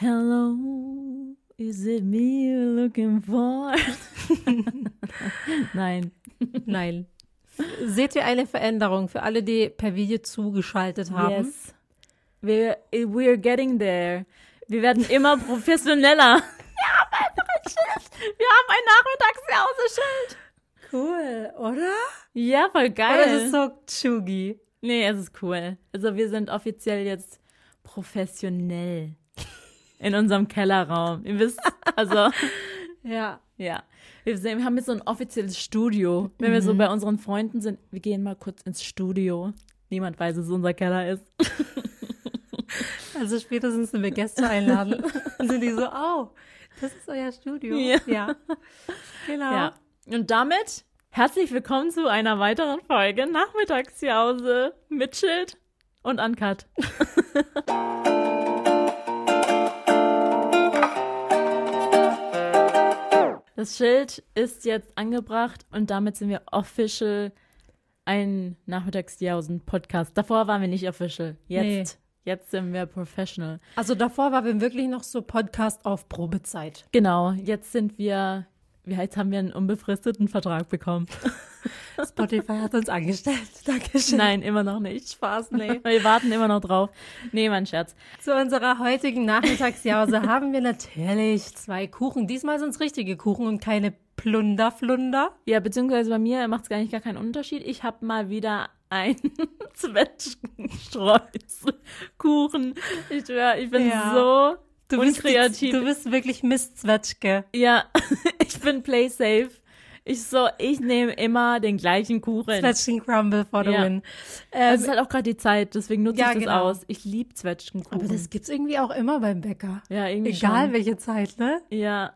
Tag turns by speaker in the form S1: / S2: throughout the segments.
S1: Hello, is it me you're looking for? Nein.
S2: Nein. Seht ihr eine Veränderung für alle, die per Video zugeschaltet haben?
S1: Yes. Wir, we're getting there. Wir werden immer professioneller. Wir haben ein Schild. Wir haben ein Nachmittagsjauseschild.
S2: Cool, oder?
S1: Ja, voll geil.
S2: Oder ist es so chuggy?
S1: Nee, es ist cool. Also wir sind offiziell jetzt professionell in unserem Kellerraum. Ihr wisst, also
S2: Ja.
S1: ja. Wir, wir haben jetzt so ein offizielles Studio. Wenn wir so bei unseren Freunden sind, wir gehen mal kurz ins Studio. Niemand weiß, dass es unser Keller ist.
S2: Also spätestens, wenn wir Gäste einladen, sind die so, oh, das ist euer Studio.
S1: Ja.
S2: ja. Genau.
S1: Ja. Und damit herzlich willkommen zu einer weiteren Folge Nachmittagsjause mit Schild und Uncut. Das Schild ist jetzt angebracht und damit sind wir official ein Nachmittagsjausen-Podcast. Davor waren wir nicht official. Jetzt, jetzt sind wir professional.
S2: Also davor waren wir wirklich noch so Podcast auf Probezeit.
S1: Genau, jetzt sind wir, wie heißt, haben wir einen unbefristeten Vertrag bekommen.
S2: Spotify hat uns angestellt. Dankeschön.
S1: Nein, immer noch nicht. Spaß, nee. Wir warten immer noch drauf. Nee, mein Scherz.
S2: Zu unserer heutigen Nachmittagsjause haben wir natürlich zwei Kuchen. Diesmal sind es richtige Kuchen und keine Plunderflunder.
S1: Ja, beziehungsweise bei mir macht es gar nicht gar keinen Unterschied. Ich habe mal wieder einen Zwetschgenstreuselkuchen. Ich schwör, ich bin
S2: Ja.
S1: so
S2: Du bist,
S1: unkreativ.
S2: du bist wirklich Miss Zwetschge.
S1: ja, ich bin play safe. Ich so, ich nehme immer den gleichen Kuchen.
S2: Zwetschgen Crumble for the
S1: Ja.
S2: win.
S1: Es
S2: Ähm,
S1: ist halt auch gerade die Zeit, deswegen nutze
S2: Ja,
S1: ich das
S2: genau.
S1: aus. Ich liebe Zwetschgenkuchen.
S2: aber das gibt's irgendwie auch immer beim Bäcker.
S1: ja, irgendwie
S2: Egal
S1: schon.
S2: welche Zeit, ne?
S1: Ja.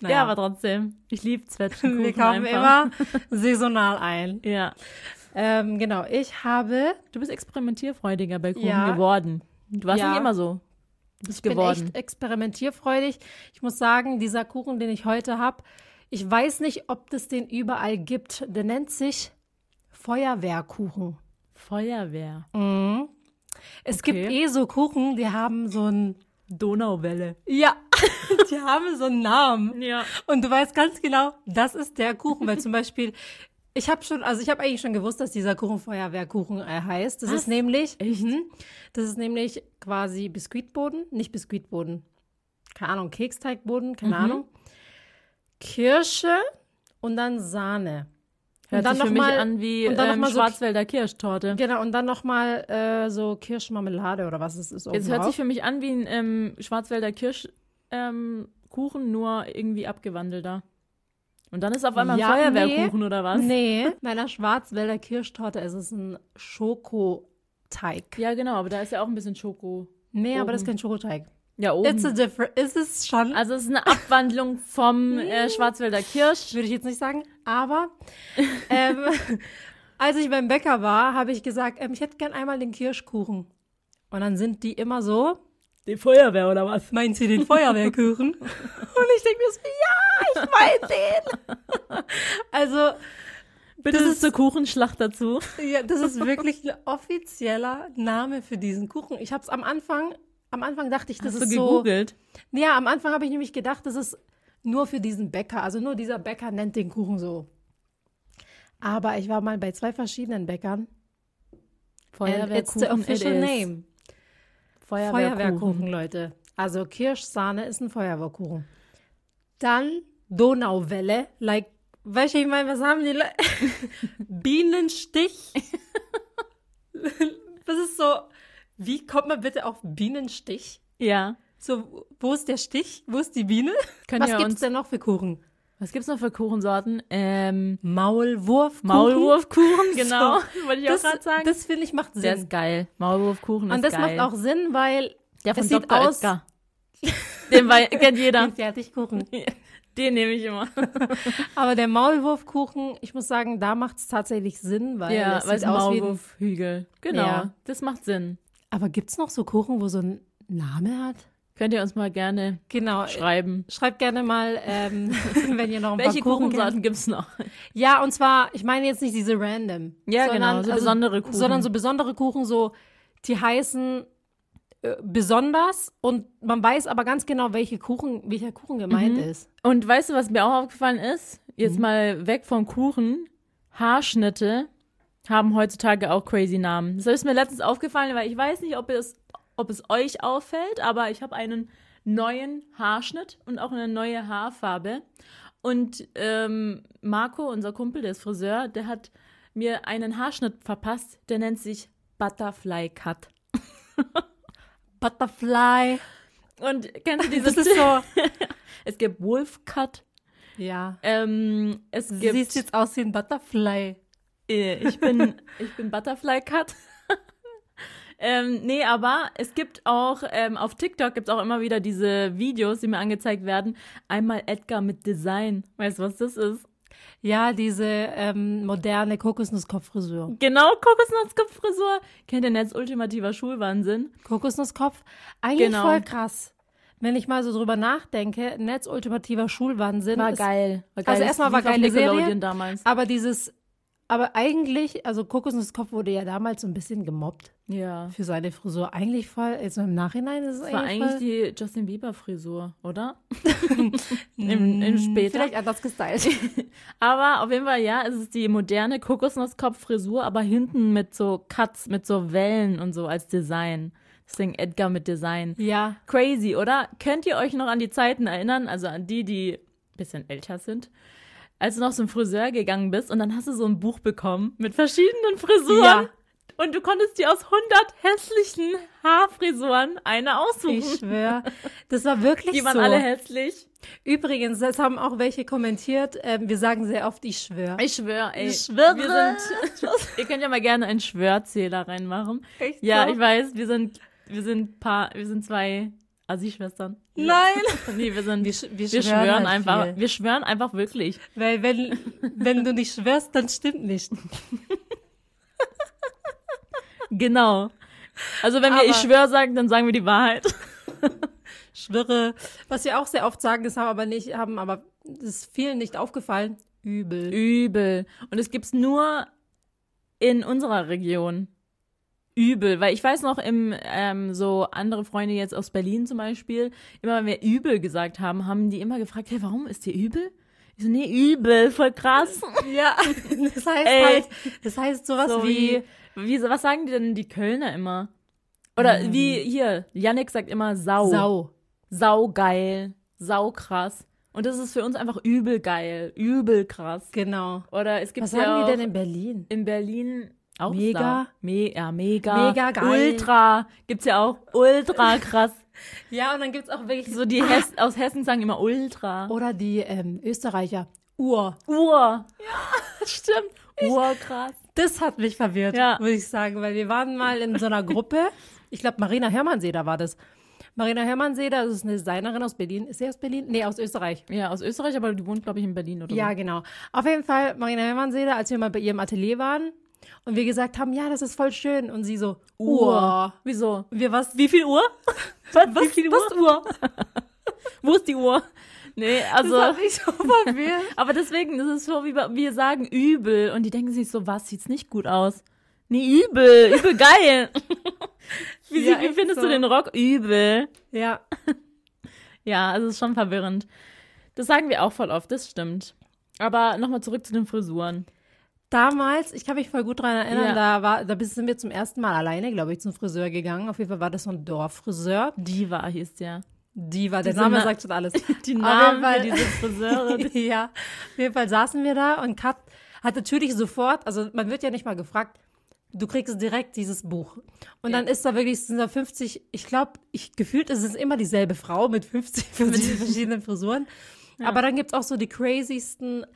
S2: Naja.
S1: Ja, aber trotzdem. Ich liebe Zwetschgenkuchen
S2: Wir kaufen
S1: einfach.
S2: immer saisonal ein.
S1: Ja.
S2: Ähm, genau, ich habe
S1: Du bist experimentierfreudiger bei Kuchen
S2: Ja.
S1: geworden. Du warst
S2: Ja.
S1: nicht immer so. Du bist
S2: bin
S1: geworden.
S2: echt experimentierfreudig. Ich muss sagen, dieser Kuchen, den ich heute habe, ich weiß nicht, ob es den überall gibt. Der nennt sich Feuerwehrkuchen.
S1: Feuerwehr.
S2: Mhm. Es
S1: Okay.
S2: gibt eh so Kuchen, die haben so ein
S1: Donauwelle.
S2: ja, die haben so einen Namen.
S1: Ja.
S2: Und du weißt ganz genau, das ist der Kuchen, weil zum Beispiel, ich habe schon, also ich habe eigentlich schon gewusst, dass dieser Kuchen Feuerwehrkuchen äh, heißt. Das
S1: Was?
S2: ist nämlich? Mhm. das ist nämlich quasi Biskuitboden, nicht Biskuitboden, keine Ahnung, Keksteigboden, keine
S1: Mhm.
S2: Ahnung, Kirsche und dann Sahne.
S1: Hört
S2: und dann
S1: sich für
S2: noch
S1: mich
S2: mal,
S1: an wie
S2: und dann noch
S1: ähm,
S2: mal so-
S1: Schwarzwälder Kirschtorte.
S2: Genau, und dann nochmal äh, so Kirschmarmelade oder was es ist.
S1: Es hört
S2: drauf.
S1: sich für mich an wie ein ähm, Schwarzwälder Kirschkuchen, ähm, nur irgendwie abgewandelter. Und dann ist auf einmal
S2: Ja,
S1: ein Feuerwehrkuchen oder was?
S2: Nee, meiner Schwarzwälder Kirschtorte ist es ein Schokoteig.
S1: Ja, genau, aber da ist ja auch ein bisschen Schoko.
S2: Nee, aber das ist
S1: Oben.
S2: kein Schokoteig.
S1: Ja,
S2: It's a
S1: oben.
S2: different. Ist es schon?
S1: Also es ist eine Abwandlung vom äh, Schwarzwälder Kirsch.
S2: würde ich jetzt nicht sagen. Aber ähm, als ich beim Bäcker war, habe ich gesagt, ähm, ich hätte gern einmal den Kirschkuchen. Und dann sind die immer so,
S1: Die Feuerwehr oder was?
S2: meinen Sie den Feuerwehrkuchen? Und ich denke mir so, meine den. also,
S1: Bitte
S2: Das ist-
S1: zur Kuchenschlacht dazu.
S2: ja, das ist wirklich ein offizieller Name für diesen Kuchen. Ich habe es am Anfang, am Anfang dachte ich, das
S1: Hast du
S2: ist so.
S1: gegoogelt?
S2: Ja, am Anfang habe ich nämlich gedacht, das ist nur für diesen Bäcker. Also nur dieser Bäcker nennt den Kuchen so. Aber ich war mal bei zwei verschiedenen Bäckern. And it's the official
S1: it
S2: name.
S1: Feuerwehrkuchen.
S2: Feuerwehrkuchen, Leute. Also Kirschsahne ist ein Feuerwehrkuchen. Dann Donauwelle, like, weißt du, ich meine, was haben die Leute? Bienenstich. das ist so, wie kommt man bitte auf Bienenstich?
S1: Ja.
S2: So, wo ist der Stich? Wo ist die Biene?
S1: Könnt
S2: Was gibt's denn noch für Kuchen?
S1: was gibt's noch für Kuchensorten? Ähm,
S2: Maulwurfkuchen.
S1: Maulwurfkuchen, genau. Wollte ich auch
S2: Das,
S1: gerade sagen.
S2: das finde ich macht Sinn.
S1: der ist geil. Maulwurfkuchen
S2: Und
S1: ist
S2: das
S1: geil.
S2: macht auch Sinn, weil
S1: der von
S2: es sieht
S1: Dr.
S2: aus-
S1: Edgar. Den kennt jeder.
S2: den Fertigkuchen.
S1: Den nehme ich immer.
S2: Aber der Maulwurfkuchen, ich muss sagen, da macht es tatsächlich Sinn, weil
S1: ja,
S2: es
S1: weil es
S2: sieht
S1: Maulwurfhügel. Genau.
S2: Ja.
S1: Das macht Sinn.
S2: Aber gibt's noch so Kuchen, wo so ein Name hat?
S1: Könnt ihr uns mal gerne
S2: Genau.
S1: schreiben.
S2: Schreibt gerne mal, ähm, wenn ihr noch ein
S1: Welche
S2: paar Kuchen
S1: Kuchensorten
S2: kennt.
S1: gibt's noch?
S2: Ja, und zwar, ich meine jetzt nicht diese random.
S1: Ja,
S2: sondern,
S1: genau, so besondere Kuchen.
S2: Sondern so besondere Kuchen, so, die heißen äh, besonders und man weiß aber ganz genau, welche Kuchen, welcher Kuchen gemeint
S1: Mhm.
S2: ist.
S1: Und weißt du, was mir auch aufgefallen ist? Jetzt
S2: Mhm.
S1: mal weg vom Kuchen. Haarschnitte haben heutzutage auch crazy Namen. Das ist mir letztens aufgefallen, weil ich weiß nicht, ob es, ob es euch auffällt, aber ich habe einen neuen Haarschnitt und auch eine neue Haarfarbe. Und ähm, Marco, unser Kumpel, der ist Friseur, der hat mir einen Haarschnitt verpasst, der nennt sich Butterfly Cut.
S2: Butterfly.
S1: Und kennst du dieses?
S2: Das ist so.
S1: es gibt Wolf Cut.
S2: ja.
S1: Ähm, es gibt
S2: siehst jetzt aus wie ein Butterfly.
S1: Äh, Ich bin, ich bin Butterfly Cut. ähm, nee, aber es gibt auch, ähm, auf TikTok gibt es auch immer wieder diese Videos, die mir angezeigt werden. Einmal Edgar mit Design. Weißt du, was das ist?
S2: Ja, diese ähm, moderne Kokosnusskopffrisur.
S1: Genau, Kokosnusskopffrisur. Kennt ihr Netz ultimativer Schulwahnsinn?
S2: Kokosnusskopf, eigentlich
S1: Genau.
S2: voll krass. Wenn ich mal so drüber nachdenke, Netz ultimativer Schulwahnsinn. ist-
S1: geil. War
S2: Also erstmal war
S1: Lief auf
S2: geile Serie.
S1: damals.
S2: Aber dieses, aber eigentlich, also Kokosnusskopf wurde ja damals so ein bisschen gemobbt
S1: Ja.
S2: für seine Frisur. Eigentlich voll, jetzt im Nachhinein ist es
S1: Das war
S2: eigentlich,
S1: eigentlich
S2: voll,
S1: die Justin Bieber Frisur, oder? Im, im später.
S2: Vielleicht anders gestylt.
S1: Aber auf jeden Fall, ja, es ist die moderne Kokosnusskopffrisur, aber hinten mit so Cuts, mit so Wellen und so als Design. Deswegen Edgar mit Design.
S2: ja.
S1: Crazy, oder? Könnt ihr euch noch an die Zeiten erinnern, also an die, die ein bisschen älter sind? Als du noch zum Friseur gegangen bist und dann hast du so ein Buch bekommen mit verschiedenen Frisuren.
S2: Ja.
S1: Und du konntest dir aus 100 hässlichen Haarfrisuren eine aussuchen.
S2: Ich schwöre. Das war wirklich
S1: die waren
S2: so.
S1: alle hässlich.
S2: Übrigens, das haben auch welche kommentiert. Ähm, wir sagen sehr oft, ich schwöre.
S1: Ich schwöre, ey.
S2: Ich schwöre.
S1: Wir sind, ihr könnt ja mal gerne einen Schwörzähler reinmachen.
S2: Echt
S1: Ja,
S2: so?
S1: ich weiß, wir sind, wir sind paar, wir sind zwei Assi-Schwestern.
S2: Nein.
S1: Nee, wir sind,
S2: Wir,
S1: wir,
S2: sch wir,
S1: schwören,
S2: schwören halt
S1: einfach,
S2: viel.
S1: wir schwören einfach wirklich.
S2: Weil wenn, wenn du nicht schwörst, dann stimmt nicht.
S1: Genau. Also wenn wir
S2: Aber-
S1: ich schwör sagen, dann sagen wir die Wahrheit.
S2: Schwöre. Was wir auch sehr oft sagen, das haben aber nicht, haben aber, das ist vielen nicht aufgefallen. Übel.
S1: Übel. Und es gibt's nur in unserer Region. Übel. Weil ich weiß noch, im, ähm, so andere Freunde jetzt aus Berlin zum Beispiel, immer wenn wir übel gesagt haben, haben die immer gefragt, hey, warum ist dir übel? Ich so, nee, übel, voll krass.
S2: Ja, das heißt
S1: Ey.
S2: halt, das heißt sowas
S1: So
S2: wie,
S1: wie, wie, was sagen die denn die Kölner immer? Oder wie hier, Yannick sagt immer Sau.
S2: Sau.
S1: Sau geil, sau krass. Und das ist für uns einfach übel geil, übel krass.
S2: Genau.
S1: Oder es gibt
S2: Was
S1: ja
S2: sagen die denn in Berlin?
S1: in Berlin auch
S2: Mega.
S1: Me ja, mega.
S2: Mega geil.
S1: Ultra. Gibt's ja auch. Ultra krass.
S2: Ja, und dann gibt's auch wirklich
S1: So die Hess aus Hessen sagen immer Ultra.
S2: Oder die ähm, Österreicher. Ur.
S1: Ur. Ja, stimmt. Urkrass.
S2: Das hat mich verwirrt,
S1: Ja.
S2: muss ich sagen, weil wir waren mal in so einer Gruppe. Ich glaube, Marina Hermannseder war das. Marina Hermannseder, das ist eine Designerin aus Berlin. Ist sie aus Berlin? Nee, aus Österreich.
S1: Ja, aus Österreich, aber die wohnt, glaube ich, in Berlin oder
S2: Ja,
S1: so.
S2: genau. Auf jeden Fall, Marina Hermannseder, als wir mal bei ihrem Atelier waren und wir gesagt haben, ja, das ist voll schön. Und sie so, Uhr.
S1: Wieso?
S2: Wir was?
S1: Wie viel Uhr? Was,
S2: Was,
S1: Wie viel Uhr?
S2: was Uhr?
S1: Wo ist die Uhr? Nee, also.
S2: Das mich so verwirrt.
S1: Aber deswegen, ist so, wie wir- sagen übel. Und die denken sich so, was, sieht's nicht gut aus? Nee, übel, übel geil. wie,
S2: Ja,
S1: wie findest
S2: so.
S1: du den Rock? Übel.
S2: ja.
S1: Ja, also es ist schon verwirrend. Das sagen wir auch voll oft, das stimmt. Aber nochmal zurück zu den Frisuren.
S2: Damals, ich kann mich voll gut dran erinnern,
S1: Ja.
S2: da war, da sind wir zum ersten Mal alleine, glaube ich, zum Friseur gegangen. Auf jeden Fall war das so ein Dorffriseur.
S1: Diva hieß der.
S2: Die war, der
S1: Diese
S2: Name
S1: Na-
S2: sagt schon alles.
S1: Die Namen
S2: jeden Fall-
S1: für diese Friseure.
S2: ja, auf jeden Fall saßen wir da und Kat hat natürlich sofort, also man wird ja nicht mal gefragt, du kriegst direkt dieses Buch. Und
S1: Ja.
S2: dann ist da wirklich, sind da 50, ich glaube, ich gefühlt ist es immer dieselbe Frau mit 50 verschiedenen Frisuren. Aber dann gibt's auch so die crazysten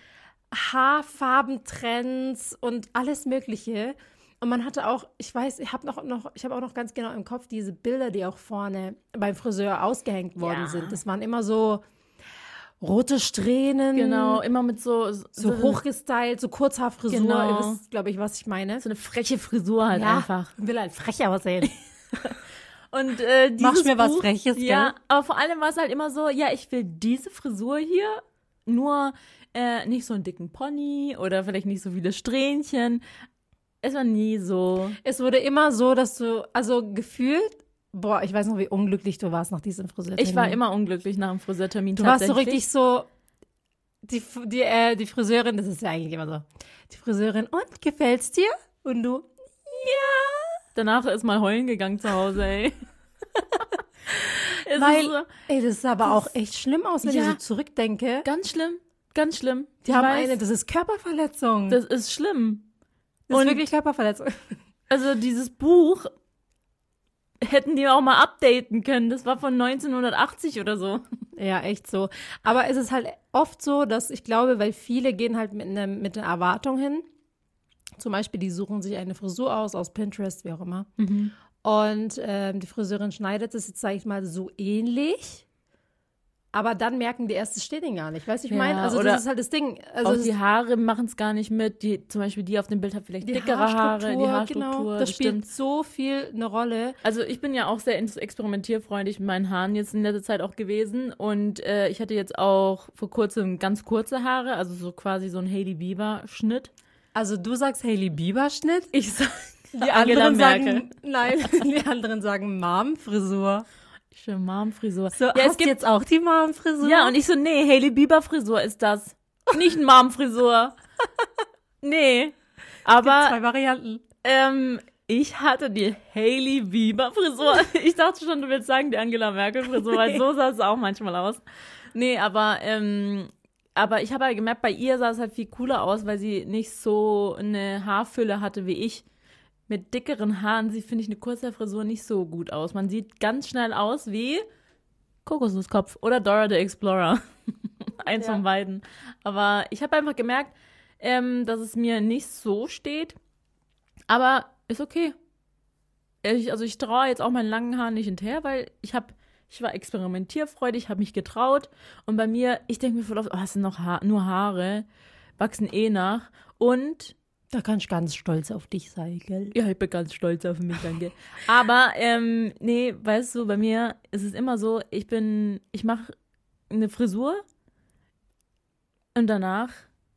S2: Haarfarbentrends und alles Mögliche. Und man hatte auch, ich weiß, ich habe noch, noch, ich habe auch noch ganz genau im Kopf diese Bilder, die auch vorne beim Friseur ausgehängt worden
S1: Ja.
S2: sind. Das waren immer so rote Strähnen.
S1: Genau, immer mit so,
S2: So hochgestylt, so Kurzhaarfrisur.
S1: Genau.
S2: Ihr wisst, glaube ich, was ich meine.
S1: so eine freche Frisur halt einfach.
S2: Will halt frech aussehen.
S1: Und äh, dieses
S2: Machst mir was
S1: Buch,
S2: Freches, gell?
S1: Ja, aber vor allem war es halt immer so, ja, ich will diese Frisur hier, nur äh, nicht so einen dicken Pony oder vielleicht nicht so viele Strähnchen. Es war nie so.
S2: es wurde immer so, dass du, also gefühlt, boah, ich weiß noch, wie unglücklich du warst nach diesem Friseurtermin.
S1: Ich war immer unglücklich nach dem Friseurtermin.
S2: Du warst so richtig so, die, die, äh, die Friseurin, das ist ja eigentlich immer so, die Friseurin, und, gefällt's dir? Und du, ja.
S1: Danach ist mal heulen gegangen zu Hause, ey.
S2: Weil, so, ey, das sah aber auch echt schlimm aus, wenn ja, ich so zurückdenke.
S1: Ganz schlimm, ganz schlimm.
S2: Die ich haben weiß, eine, das ist Körperverletzung.
S1: Das ist schlimm.
S2: Das Und, ist wirklich Körperverletzung.
S1: Also dieses Buch hätten die auch mal updaten können. Das war von 1980 oder so.
S2: Ja, echt so. Aber es ist halt oft so, dass ich glaube, weil viele gehen halt mit, ne, mit einer Erwartung hin. Zum Beispiel, die suchen sich eine Frisur aus, aus Pinterest, wie auch immer. Mhm. Und ähm, die Friseurin schneidet es jetzt, sage ich mal, so ähnlich. Aber dann merken die erst, es steht ihnen gar nicht. Weißt du, ich ja, meine? Also, das ist halt das Ding. Also,
S1: auch die Haare machen es gar nicht mit. Die, zum Beispiel die auf dem Bild hat vielleicht die dickere Haare, die Haarstruktur. Genau,
S2: das, das spielt stimmt. so viel eine Rolle.
S1: Also, ich bin ja auch sehr experimentierfreundlich mit meinen Haaren jetzt in letzter Zeit auch gewesen. Und äh, ich hatte jetzt auch vor kurzem ganz kurze Haare, also so quasi so ein Hailey Bieber-Schnitt.
S2: Also, du sagst Hailey Bieber-Schnitt?
S1: Ich sag.
S2: Die anderen sagen, nein, die anderen sagen Mom-Frisur.
S1: Schön Mom-Frisur.
S2: So, ja, es gibt jetzt auch die Mom-Frisur.
S1: Ja, und ich so, nee, Hailey Bieber-Frisur ist das. Nicht Mom-Frisur. nee. Aber.
S2: zwei Varianten.
S1: Ähm, ich hatte die Hailey Bieber-Frisur. Ich dachte schon, du willst sagen, die Angela Merkel-Frisur, weil so sah es auch manchmal aus. Nee, aber, ähm, aber ich habe halt gemerkt, bei ihr sah es halt viel cooler aus, weil sie nicht so eine Haarfülle hatte wie ich mit dickeren Haaren sieht, finde ich, eine kurze Frisur nicht so gut aus. Man sieht ganz schnell aus wie Kokosnusskopf oder Dora the Explorer. Eins ja. von beiden. Aber ich habe einfach gemerkt, ähm, dass es mir nicht so steht. Aber ist okay. Ich, also ich traue jetzt auch meinen langen Haaren nicht hinterher, weil ich habe ich war experimentierfreudig, habe mich getraut und bei mir, ich denke mir voll oft, oh, es sind noch ha nur Haare, wachsen eh nach und
S2: da kann ich ganz stolz auf dich sein, gell?
S1: Ja, ich bin ganz stolz auf mich, danke. Aber, ähm, nee, weißt du, bei mir ist es immer so, ich bin, ich mache eine Frisur und danach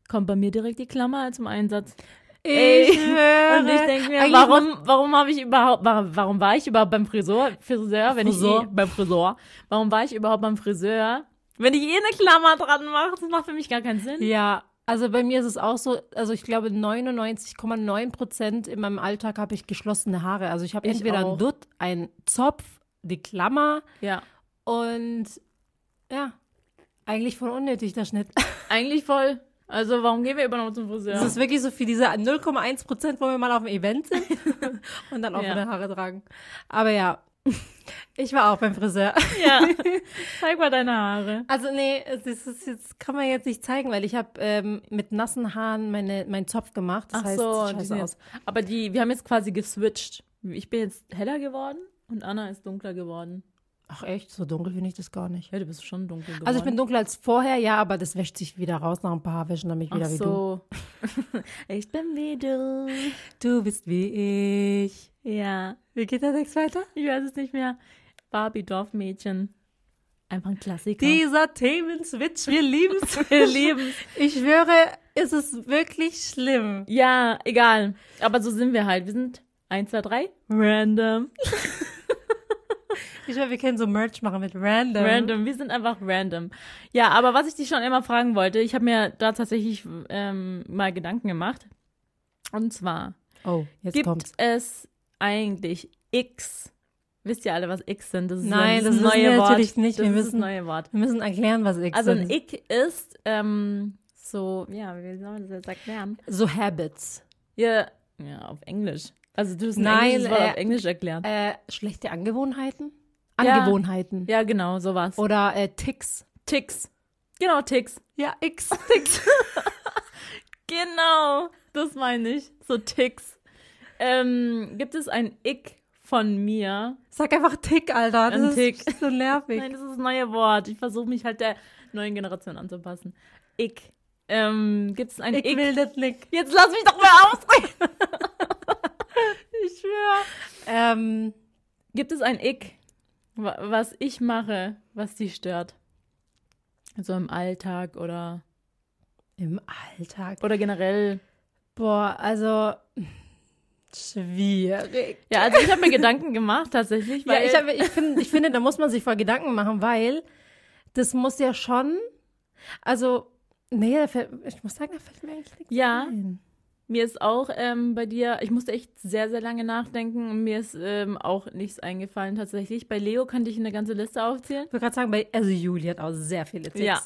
S1: kommt bei mir direkt die Klammer zum Einsatz.
S2: Ich Ey, höre.
S1: Und ich denke mir, warum, warum habe ich überhaupt, warum, warum war ich überhaupt beim Friseur, Friseur, wenn Friseur. ich eh, beim Friseur, warum war ich überhaupt beim Friseur, wenn ich eh eine Klammer dran mache? Das macht für mich gar keinen Sinn.
S2: Ja, also bei mir ist es auch so, also ich glaube 99,9 Prozent in meinem Alltag habe ich geschlossene Haare. Also ich habe entweder einen Dutt, einen Zopf, die Klammer.
S1: Ja.
S2: Und ja, eigentlich voll unnötig der Schnitt.
S1: Eigentlich voll. Also warum gehen wir überhaupt zum Friseur?
S2: Das ist wirklich so für diese 0,1 Prozent, wo wir mal auf dem Event sind und dann auch ja. wieder Haare tragen. Aber ja, ich war auch beim Friseur.
S1: Ja. Zeig mal deine Haare.
S2: Also nee, das, ist, das kann man jetzt nicht zeigen, weil ich habe ähm, mit nassen Haaren meine, meinen Zopf gemacht. Das
S1: Ach
S2: heißt,
S1: so, scheiße aus. aber die, wir haben jetzt quasi geswitcht. Ich bin jetzt heller geworden und Anna ist dunkler geworden.
S2: Ach echt? So dunkel finde ich das gar nicht.
S1: Ja, du bist schon dunkel geworden.
S2: Also ich bin dunkler als vorher, ja, aber das wäscht sich wieder raus nach ein paar Wäschen, dann bin ich wieder
S1: Ach
S2: wie
S1: so. du. ich bin wie du.
S2: Du bist wie ich.
S1: Ja.
S2: Wie geht der Text weiter?
S1: Ich weiß es nicht mehr. Barbie Dorfmädchen. Einfach ein Klassiker.
S2: Dieser Themenswitch, wir lieben es. wir lieben Ich schwöre, es ist wirklich schlimm.
S1: Ja, egal. Aber so sind wir halt. Wir sind 1, 2, 3. Random.
S2: Ich schwöre, wir können so Merch machen mit Random.
S1: Random, wir sind einfach random. Ja, aber was ich dich schon immer fragen wollte, ich habe mir da tatsächlich ähm, mal Gedanken gemacht. Und zwar,
S2: oh, jetzt
S1: gibt
S2: kommt's.
S1: es eigentlich X Wisst ihr alle, was X sind?
S2: Das ist Nein, das, das neue wir Wort. natürlich nicht.
S1: Das
S2: wir müssen,
S1: neue Wort.
S2: Wir müssen erklären, was X
S1: also
S2: sind.
S1: Also ein Ick ist ähm, so, ja, wie soll man das jetzt erklären?
S2: So Habits.
S1: Ja, ja, auf Englisch. Also du hast ein
S2: Nein,
S1: Wort äh, auf Englisch erklärt.
S2: Äh, schlechte Angewohnheiten? Angewohnheiten.
S1: Ja, ja genau, sowas.
S2: Oder äh, Ticks.
S1: Ticks. Genau, Ticks.
S2: Ja, X.
S1: Ticks. genau, das meine ich. So Ticks. Ähm, gibt es ein Ick von mir.
S2: Sag einfach Tick, Alter. Das
S1: Ein Tick.
S2: ist so nervig.
S1: Nein, das ist das neue Wort. Ich versuche mich halt der neuen Generation anzupassen. Ick. Ähm, gibt es ein
S2: Ick? Ich will das nicht.
S1: Jetzt lass mich doch mal ausreden. ich schwöre.
S2: Ähm,
S1: gibt es ein Ick, was ich mache, was dich stört? So im Alltag oder
S2: im Alltag
S1: oder generell.
S2: Boah, also Schwierig.
S1: Ja, also ich habe mir Gedanken gemacht tatsächlich.
S2: Weil ja, ich, hab, ich, find, ich finde, da muss man sich voll Gedanken machen, weil das muss ja schon, also, nee, ich muss sagen, da fällt mir eigentlich nichts
S1: ja. ein. Mir ist auch ähm, bei dir, ich musste echt sehr, sehr lange nachdenken und mir ist ähm, auch nichts eingefallen tatsächlich. Bei Leo kann ich eine ganze Liste aufzählen.
S2: Ich wollte gerade sagen, bei, also Juli hat auch sehr viele Tipps. Ja.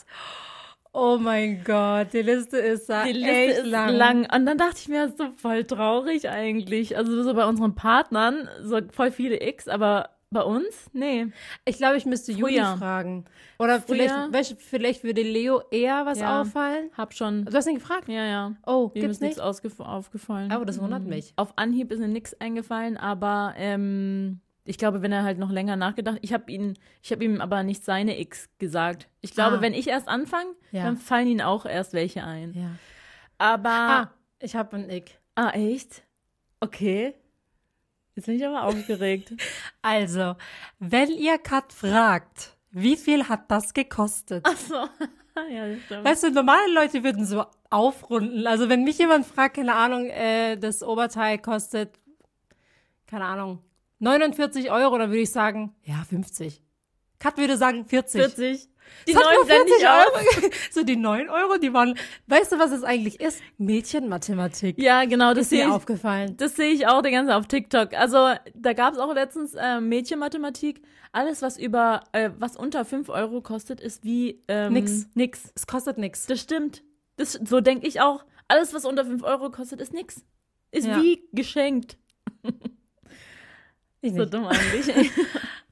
S2: Oh mein Gott, die Liste ist die Liste echt ist lang. lang.
S1: Und dann dachte ich mir, das ist so voll traurig eigentlich. Also so bei unseren Partnern, so voll viele X, aber bei uns? Nee.
S2: Ich glaube, ich müsste Früher. Juli fragen. Oder vielleicht, vielleicht würde Leo eher was ja, auffallen.
S1: Hab schon.
S2: Du hast ihn gefragt?
S1: Ja, ja.
S2: Oh,
S1: Ihm
S2: gibt's
S1: ist nichts aufgefallen.
S2: Aber das wundert mhm. mich.
S1: Auf Anhieb ist mir nichts eingefallen, aber ähm, ich glaube, wenn er halt noch länger nachgedacht, ich habe ihn, ich habe ihm aber nicht seine X gesagt. Ich glaube, ah. wenn ich erst anfange, ja. dann fallen ihnen auch erst welche ein.
S2: Ja.
S1: Aber
S2: ah, ich habe ein Ick.
S1: Ah, echt? Okay. Jetzt bin ich aber aufgeregt.
S2: also, wenn ihr Kat fragt, wie viel hat das gekostet?
S1: Ach so. ja, das
S2: stimmt. Weißt du, normale Leute würden so aufrunden. Also, wenn mich jemand fragt, keine Ahnung, äh, das Oberteil kostet, keine Ahnung, 49 Euro, dann würde ich sagen, ja, 50. Kat würde sagen 40.
S1: 40.
S2: Die das 9 40 Euro. so die 9 Euro, die waren, weißt du, was es eigentlich ist? Mädchenmathematik.
S1: Ja, genau, das ist
S2: mir aufgefallen.
S1: Das sehe ich auch die ganze Zeit auf TikTok. Also, da gab es auch letztens äh, Mädchenmathematik. Alles, was über, äh, was unter 5 Euro kostet, ist wie, ähm,
S2: nix.
S1: Nix.
S2: Es kostet nix.
S1: Das stimmt. Das, so denke ich auch. Alles, was unter 5 Euro kostet, ist nix. Ist ja. wie geschenkt.
S2: Ich so dumm eigentlich.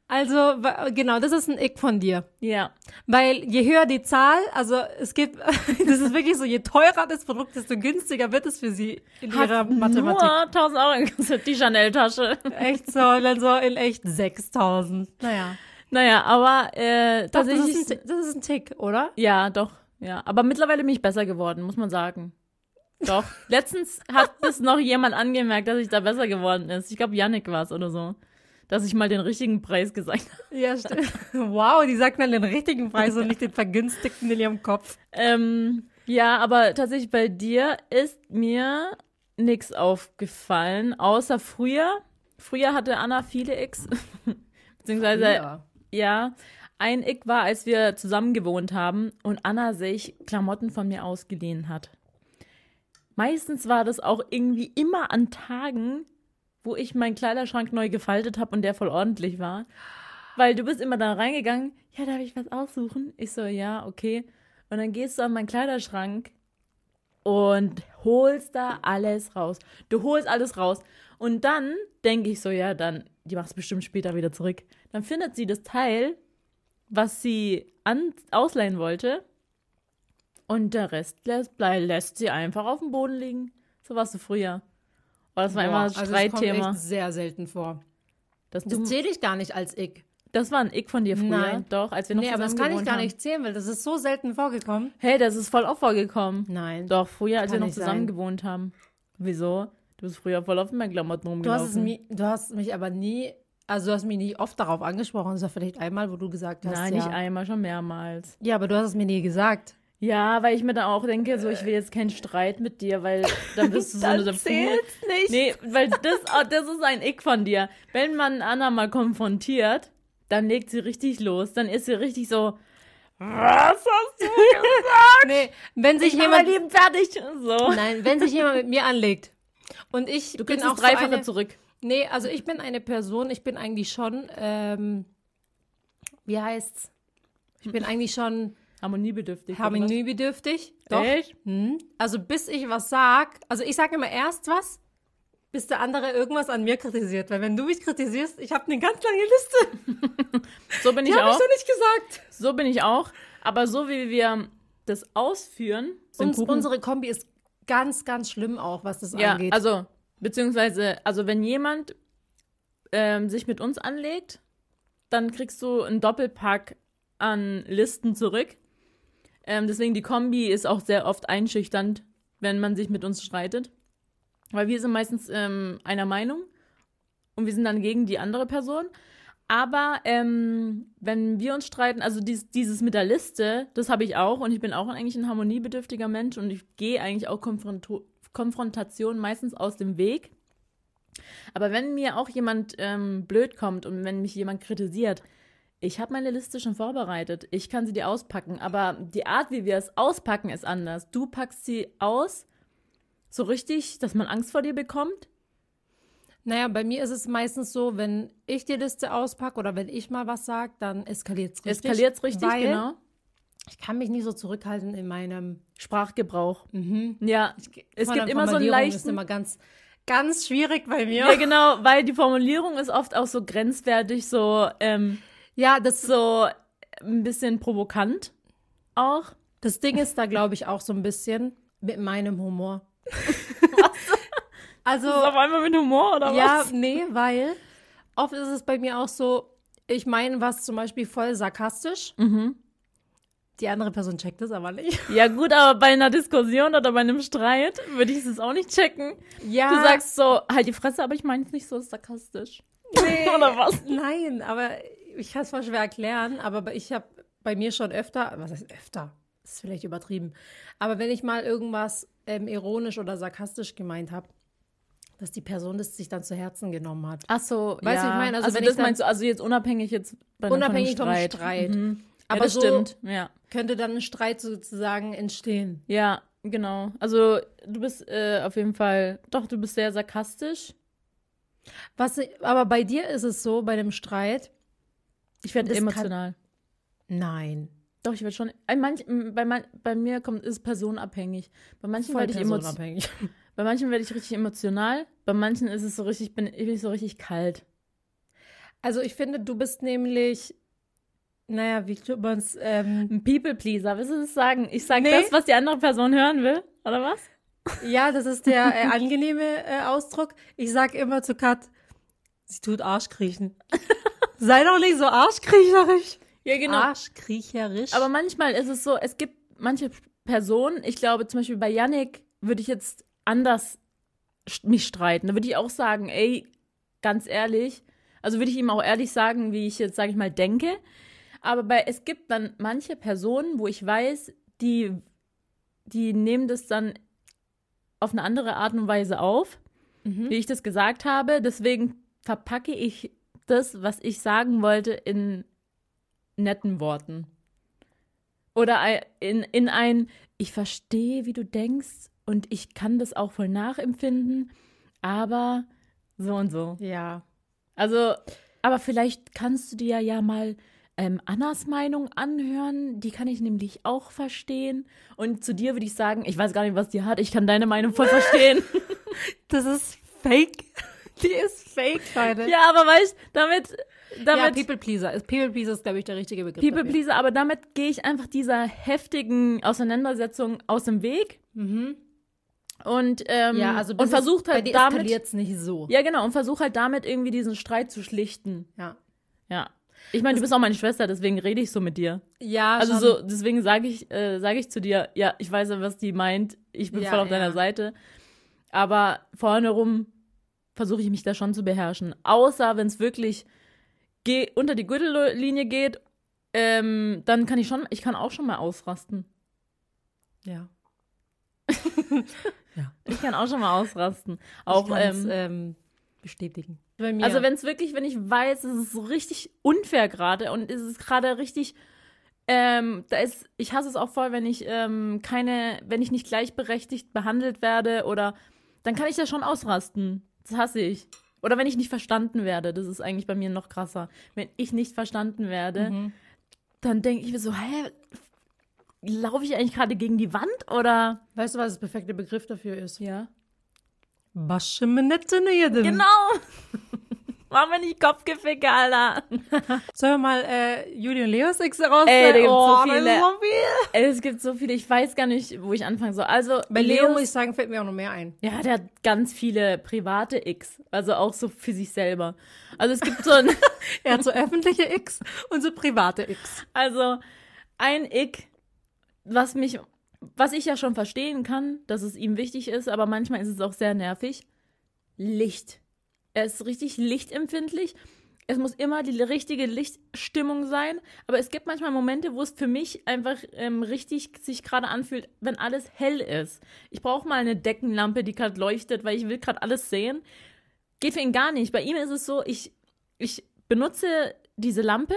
S2: Also, genau, das ist ein Ick von dir.
S1: Ja.
S2: Weil je höher die Zahl, also es gibt, das ist wirklich so, je teurer das Produkt, desto günstiger wird es für sie in Hat ihrer Mathematik.
S1: Nur 1000 Euro gekostet, die Chanel-Tasche.
S2: Echt so, dann so in echt 6000.
S1: Naja. Naja, aber äh, tatsächlich.
S2: Das ist, ein, das ist ein Tick, oder?
S1: Ja, doch. Ja, aber mittlerweile bin ich besser geworden, muss man sagen. Doch. Letztens hat es noch jemand angemerkt, dass ich da besser geworden ist. Ich glaube, Yannick war es oder so dass ich mal den richtigen Preis gesagt
S2: habe. Ja, stimmt. Wow, die sagt mal den richtigen Preis und nicht den vergünstigten in ihrem Kopf.
S1: Ähm, ja, aber tatsächlich bei dir ist mir nichts aufgefallen, außer früher. Früher hatte Anna viele X. Beziehungsweise, früher. ja, ein Ick war, als wir zusammen gewohnt haben und Anna sich Klamotten von mir ausgeliehen hat. Meistens war das auch irgendwie immer an Tagen, wo ich meinen Kleiderschrank neu gefaltet habe und der voll ordentlich war. Weil du bist immer da reingegangen, ja, darf ich was aussuchen? Ich so, ja, okay. Und dann gehst du an meinen Kleiderschrank und holst da alles raus. Du holst alles raus. Und dann denke ich so, ja, dann, die macht es bestimmt später wieder zurück. Dann findet sie das Teil, was sie an, ausleihen wollte. Und der Rest lässt, lässt sie einfach auf dem Boden liegen. So warst du früher. Oh, das war Boah, immer ein Streitthema. Also das kommt
S2: sehr selten vor. Das, das zähle ich gar nicht als Ick.
S1: Das war ein Ick von dir früher. Nein. Doch, als wir noch nee, aber
S2: das kann ich gar nicht zählen, weil das ist so selten vorgekommen.
S1: Hey, das ist voll oft vorgekommen.
S2: Nein.
S1: Doch, früher, als wir noch zusammen sein. gewohnt haben. Wieso? Du bist früher voll auf meinen Klamotten rumgelaufen.
S2: Du hast, du hast mich aber nie, also du hast mich nie oft darauf angesprochen. Das war vielleicht einmal, wo du gesagt hast.
S1: Nein, ja. nicht einmal, schon mehrmals.
S2: Ja, aber du hast es mir nie gesagt.
S1: Ja, weil ich mir dann auch denke, so ich will jetzt keinen Streit mit dir, weil dann bist du so eine
S2: zählt's nicht.
S1: Nee, weil das, oh, das ist ein Ick von dir. Wenn man Anna mal konfrontiert, dann legt sie richtig los. Dann ist sie richtig so, was hast du gesagt?
S2: nee, wenn sich ich jemand
S1: lieben fertig so.
S2: Nein, wenn sich jemand mit mir anlegt und ich
S1: du bin auch dreifache so eine, zurück.
S2: Nee, also ich bin eine Person, ich bin eigentlich schon ähm, wie heißt's? Ich bin eigentlich schon
S1: Harmoniebedürftig.
S2: Harmoniebedürftig.
S1: Doch. Echt?
S2: Hm. Also bis ich was sag, also ich sage immer erst was, bis der andere irgendwas an mir kritisiert. Weil wenn du mich kritisierst, ich habe eine ganz lange Liste.
S1: so bin Die ich auch.
S2: Ich so nicht gesagt.
S1: So bin ich auch. Aber so wie wir das ausführen,
S2: Uns, unsere Kombi ist ganz, ganz schlimm auch, was das ja, angeht.
S1: Also beziehungsweise, also wenn jemand ähm, sich mit uns anlegt, dann kriegst du einen Doppelpack an Listen zurück. Ähm, deswegen die Kombi ist auch sehr oft einschüchternd, wenn man sich mit uns streitet. Weil wir sind meistens ähm, einer Meinung und wir sind dann gegen die andere Person. Aber ähm, wenn wir uns streiten, also dies, dieses mit der Liste, das habe ich auch und ich bin auch eigentlich ein harmoniebedürftiger Mensch und ich gehe eigentlich auch Konfront Konfrontation meistens aus dem Weg. Aber wenn mir auch jemand ähm, blöd kommt und wenn mich jemand kritisiert, ich habe meine Liste schon vorbereitet. Ich kann sie dir auspacken. Aber die Art, wie wir es auspacken, ist anders. Du packst sie aus, so richtig, dass man Angst vor dir bekommt.
S2: Naja, bei mir ist es meistens so, wenn ich die Liste auspacke oder wenn ich mal was sage, dann eskaliert es richtig.
S1: Eskaliert es richtig, genau.
S2: Ich kann mich nicht so zurückhalten in meinem
S1: Sprachgebrauch.
S2: Mhm.
S1: Ja, es gibt immer so einen leichten...
S2: ist immer ganz, ganz schwierig bei mir.
S1: Ja, genau, weil die Formulierung ist oft auch so grenzwertig, so... Ähm,
S2: ja, das
S1: so ein bisschen provokant auch.
S2: Das Ding ist da, glaube ich, auch so ein bisschen mit meinem Humor.
S1: also. Ist auf einmal mit Humor, oder
S2: ja,
S1: was?
S2: Ja, nee, weil oft ist es bei mir auch so, ich meine was zum Beispiel voll sarkastisch.
S1: Mhm.
S2: Die andere Person checkt es aber nicht.
S1: Ja, gut, aber bei einer Diskussion oder bei einem Streit würde ich es auch nicht checken.
S2: Ja.
S1: Du sagst so, halt die Fresse, aber ich meine es nicht so sarkastisch.
S2: Nee. oder was? Nein, aber ich kann es voll schwer erklären, aber ich habe bei mir schon öfter, was heißt öfter? Das ist vielleicht übertrieben. Aber wenn ich mal irgendwas ähm, ironisch oder sarkastisch gemeint habe, dass die Person das sich dann zu Herzen genommen hat.
S1: Ach so,
S2: weißt
S1: ja.
S2: du, ich meine,
S1: also, also das meinst du, also jetzt unabhängig jetzt
S2: bei unabhängig vom Streit. Vom Streit.
S1: Mhm.
S2: Aber
S1: ja, so stimmt. Ja.
S2: könnte dann ein Streit sozusagen entstehen.
S1: Ja, genau. Also du bist äh, auf jeden Fall, doch, du bist sehr sarkastisch.
S2: Was, aber bei dir ist es so, bei dem Streit,
S1: ich werde emotional.
S2: Kann... Nein.
S1: Doch, ich werde schon. Manch, bei, man, bei mir kommt ist es personabhängig. Bei manchen werde ich emotional. Bei manchen werde ich richtig emotional. Bei manchen ist es so richtig, bin ich so richtig kalt.
S2: Also ich finde, du bist nämlich, naja, wie tut man es? Ähm,
S1: Ein People Pleaser. Willst du das sagen? Ich sage nee. das, was die andere Person hören will, oder was?
S2: Ja, das ist der äh, angenehme äh, Ausdruck. Ich sage immer zu Kat, sie tut Arschkriechen. Sei doch nicht so arschkriecherisch.
S1: Ja, genau.
S2: Arschkriecherisch.
S1: Aber manchmal ist es so, es gibt manche Personen, ich glaube zum Beispiel bei Yannick würde ich jetzt anders mich streiten. Da würde ich auch sagen, ey, ganz ehrlich, also würde ich ihm auch ehrlich sagen, wie ich jetzt, sage ich mal, denke. Aber bei, es gibt dann manche Personen, wo ich weiß, die, die nehmen das dann auf eine andere Art und Weise auf, mhm. wie ich das gesagt habe. Deswegen verpacke ich das, was ich sagen wollte, in netten Worten. Oder in, in ein, ich verstehe, wie du denkst und ich kann das auch voll nachempfinden, aber so und so.
S2: Ja.
S1: Also, aber vielleicht kannst du dir ja mal ähm, Annas Meinung anhören. Die kann ich nämlich auch verstehen. Und zu dir würde ich sagen, ich weiß gar nicht, was die hat. Ich kann deine Meinung voll verstehen.
S2: das ist fake. Die ist fake, Leute.
S1: Ja, aber weißt damit, damit. Ja,
S2: People Pleaser. People Pleaser ist, glaube ich, der richtige Begriff.
S1: People dafür. Pleaser, aber damit gehe ich einfach dieser heftigen Auseinandersetzung aus dem Weg.
S2: Mhm.
S1: Und, ähm,
S2: ja, also
S1: und versucht halt
S2: bei
S1: damit.
S2: jetzt nicht so.
S1: Ja, genau. Und versucht halt damit irgendwie diesen Streit zu schlichten.
S2: Ja.
S1: Ja. Ich meine, du bist auch meine Schwester, deswegen rede ich so mit dir.
S2: Ja,
S1: Also so, deswegen sage ich, äh, sage ich zu dir, ja, ich weiß ja, was die meint. Ich bin ja, voll auf ja. deiner Seite. Aber vorne rum versuche ich mich da schon zu beherrschen. Außer wenn es wirklich ge unter die Gürtellinie geht, ähm, dann kann ich schon, ich kann auch schon mal ausrasten.
S2: Ja.
S1: ja. Ich kann auch schon mal ausrasten. Auch ähm,
S2: ähm, bestätigen.
S1: Also wenn es wirklich, wenn ich weiß, es ist so richtig unfair gerade und es ist gerade richtig, ähm, da ist, ich hasse es auch voll, wenn ich ähm, keine, wenn ich nicht gleichberechtigt behandelt werde oder dann kann ich da schon ausrasten. Das hasse ich. Oder wenn ich nicht verstanden werde, das ist eigentlich bei mir noch krasser. Wenn ich nicht verstanden werde, mhm. dann denke ich mir so, hä, laufe ich eigentlich gerade gegen die Wand oder?
S2: Weißt du, was das perfekte Begriff dafür ist?
S1: Ja.
S2: Waschminette
S1: Genau. Mach mir nicht Kopfgeficke, Alter.
S2: Sollen wir mal äh, Julian Leos Ex raus?
S1: Ey, da gibt's oh, so viele. So viel. Ey, es gibt so viele. Ich weiß gar nicht, wo ich anfangen soll. Also
S2: bei Leo muss ich sagen, fällt mir auch noch mehr ein.
S1: Ja, der hat ganz viele private X, also auch so für sich selber. Also es gibt so ein
S2: er hat so öffentliche X und so private X.
S1: Also ein Ick, was mich was ich ja schon verstehen kann, dass es ihm wichtig ist, aber manchmal ist es auch sehr nervig. Licht. Er ist richtig lichtempfindlich. Es muss immer die richtige Lichtstimmung sein. Aber es gibt manchmal Momente, wo es für mich einfach ähm, richtig sich gerade anfühlt, wenn alles hell ist. Ich brauche mal eine Deckenlampe, die gerade leuchtet, weil ich will gerade alles sehen. Geht für ihn gar nicht. Bei ihm ist es so, ich, ich benutze diese Lampe,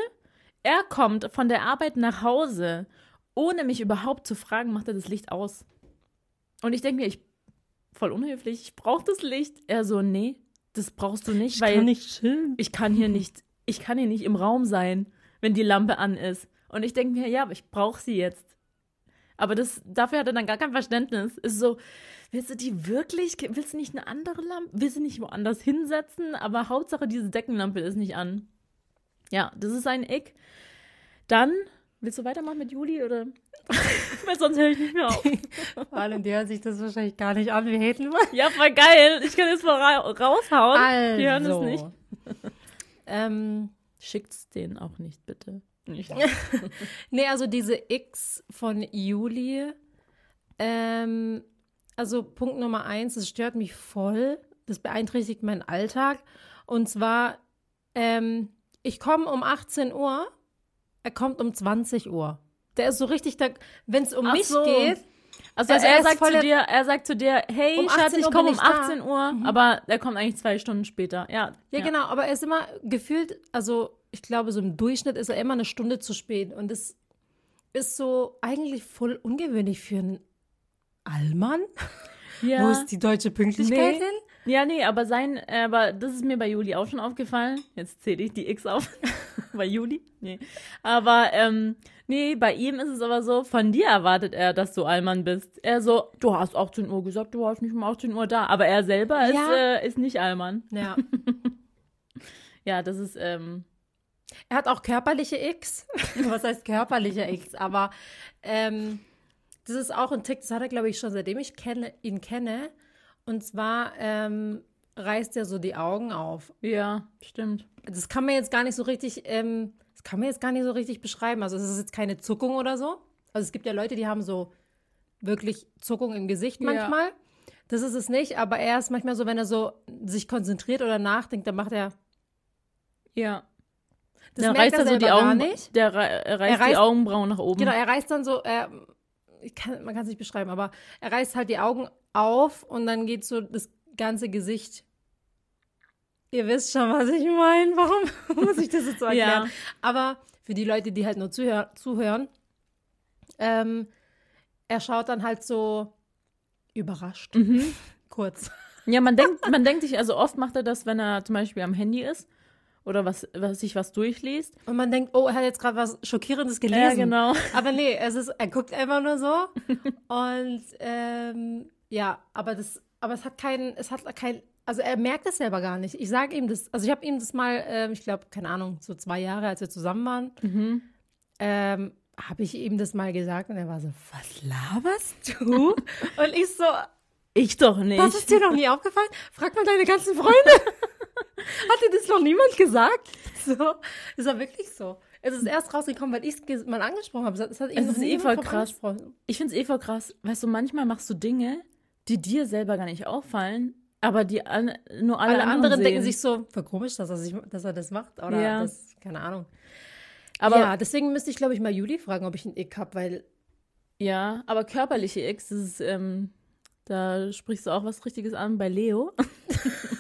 S1: er kommt von der Arbeit nach Hause, ohne mich überhaupt zu fragen, macht er das Licht aus. Und ich denke mir, ich voll unhöflich, ich brauche das Licht. Er so, nee, das brauchst du nicht,
S2: ich
S1: weil
S2: kann nicht chillen.
S1: ich kann hier nicht, ich kann hier nicht im Raum sein, wenn die Lampe an ist. Und ich denke mir, ja, aber ich brauche sie jetzt. Aber das, dafür hat er dann gar kein Verständnis. Ist so, willst du die wirklich, willst du nicht eine andere Lampe, willst du nicht woanders hinsetzen? Aber Hauptsache, diese Deckenlampe ist nicht an. Ja, das ist ein Ick. Dann, willst du weitermachen mit Juli oder? Weil sonst höre ich nicht mehr auf.
S2: Vor allem, die hören sich das wahrscheinlich gar nicht an. Wir haten mal.
S1: Ja, voll geil. Ich kann jetzt mal ra raushauen.
S2: Also.
S1: Die hören es nicht.
S2: ähm,
S1: Schickt's denen auch nicht, bitte. Nicht.
S2: nee, also diese X von Juli. Ähm, also Punkt Nummer eins, es stört mich voll. Das beeinträchtigt meinen Alltag. Und zwar, ähm, ich komme um 18 Uhr, er kommt um 20 Uhr. Der ist so richtig, wenn es um
S1: Ach
S2: mich
S1: so.
S2: geht.
S1: Also,
S2: Also
S1: er,
S2: er
S1: sagt zu dir, er sagt zu dir, hey
S2: Um
S1: Schatz,
S2: 18
S1: ich komme um
S2: ich da.
S1: 18 Uhr, aber er kommt eigentlich zwei Stunden später. Ja,
S2: Ja, genau, aber er ist immer gefühlt, also ich glaube, so im Durchschnitt ist er immer eine Stunde zu spät. Und das ist so eigentlich voll ungewöhnlich für einen Allmann.
S1: Ja.
S2: Wo ist die deutsche Pünktlichkeit
S1: Nee.
S2: hin?
S1: Ja, nee, aber sein, äh, aber das ist mir bei Juli auch schon aufgefallen. Jetzt zähle ich die X auf. bei Juli? Nee. Aber, ähm, nee, bei ihm ist es aber so, von dir erwartet er, dass du Allmann bist. Er so, du hast 18 Uhr gesagt, du warst nicht um 18 Uhr da. Aber er selber ist,
S2: Ja.
S1: äh, ist nicht Allmann.
S2: Ja.
S1: Ja, das ist, ähm,
S2: Er hat auch körperliche X. Was heißt körperliche X? Aber ähm, das ist auch ein Tick, das hat er, glaube ich, schon seitdem ich kenne, ihn kenne. Und zwar ähm, reißt er so die Augen auf.
S1: ja, stimmt.
S2: Das kann man jetzt gar nicht so richtig, ähm, das kann man jetzt gar nicht so richtig beschreiben. Also es ist jetzt keine Zuckung oder so. Also es gibt ja Leute, die haben so wirklich Zuckung im Gesicht
S1: Ja.
S2: manchmal. Das ist es nicht, aber er ist manchmal so, wenn er so sich konzentriert oder nachdenkt, dann macht er.
S1: Ja.
S2: Das
S1: dann reißt er so die Augen,
S2: nicht.
S1: der rei- er reißt,
S2: Er reißt-
S1: die Augenbrauen nach oben.
S2: Genau, er reißt dann so, er, ich kann, man kann es nicht beschreiben, aber er reißt halt die Augen auf und dann geht so das ganze Gesicht. Ihr wisst schon, was ich meine. Warum muss ich das jetzt so erklären?
S1: Ja.
S2: Aber für die Leute, die halt nur zuhör zuhören, ähm, er schaut dann halt so überrascht.
S1: Mhm.
S2: Kurz.
S1: Ja, man denkt, man denkt sich, also oft macht er das, wenn er zum Beispiel am Handy ist oder was, was sich was durchliest.
S2: Und man denkt, oh, er hat jetzt gerade was Schockierendes gelesen.
S1: Ja, genau.
S2: Aber nee, es ist, er guckt einfach nur so. und ähm, ja, aber das, aber es hat keinen, es hat kein, also er merkt es selber gar nicht. Ich sage ihm das, also ich habe ihm das mal, ähm, ich glaube, keine Ahnung, so zwei Jahre, als wir zusammen waren,
S1: Mhm.
S2: ähm, habe ich ihm das mal gesagt und er war so, was laberst du? und ich so,
S1: Ich doch nicht.
S2: das ist dir noch nie aufgefallen? Frag mal deine ganzen Freunde. Hat dir das noch niemand gesagt? So, ist war wirklich so. Es ist erst rausgekommen, weil ich es mal angesprochen habe. Es hat
S1: Es ist eh voll krass. Ich finde es eh voll krass. Weißt du, manchmal machst du Dinge, die dir selber gar nicht auffallen, aber die an, nur alle,
S2: Alle,
S1: anderen,
S2: anderen denken sich so, voll komisch, dass er, sich, dass er das macht. Oder
S1: Ja.
S2: das, keine Ahnung.
S1: aber
S2: ja, deswegen müsste ich, glaube ich, mal Juli fragen, ob ich einen Ick habe, weil
S1: Ja, aber körperliche ist, ähm, da sprichst du auch was Richtiges an bei Leo.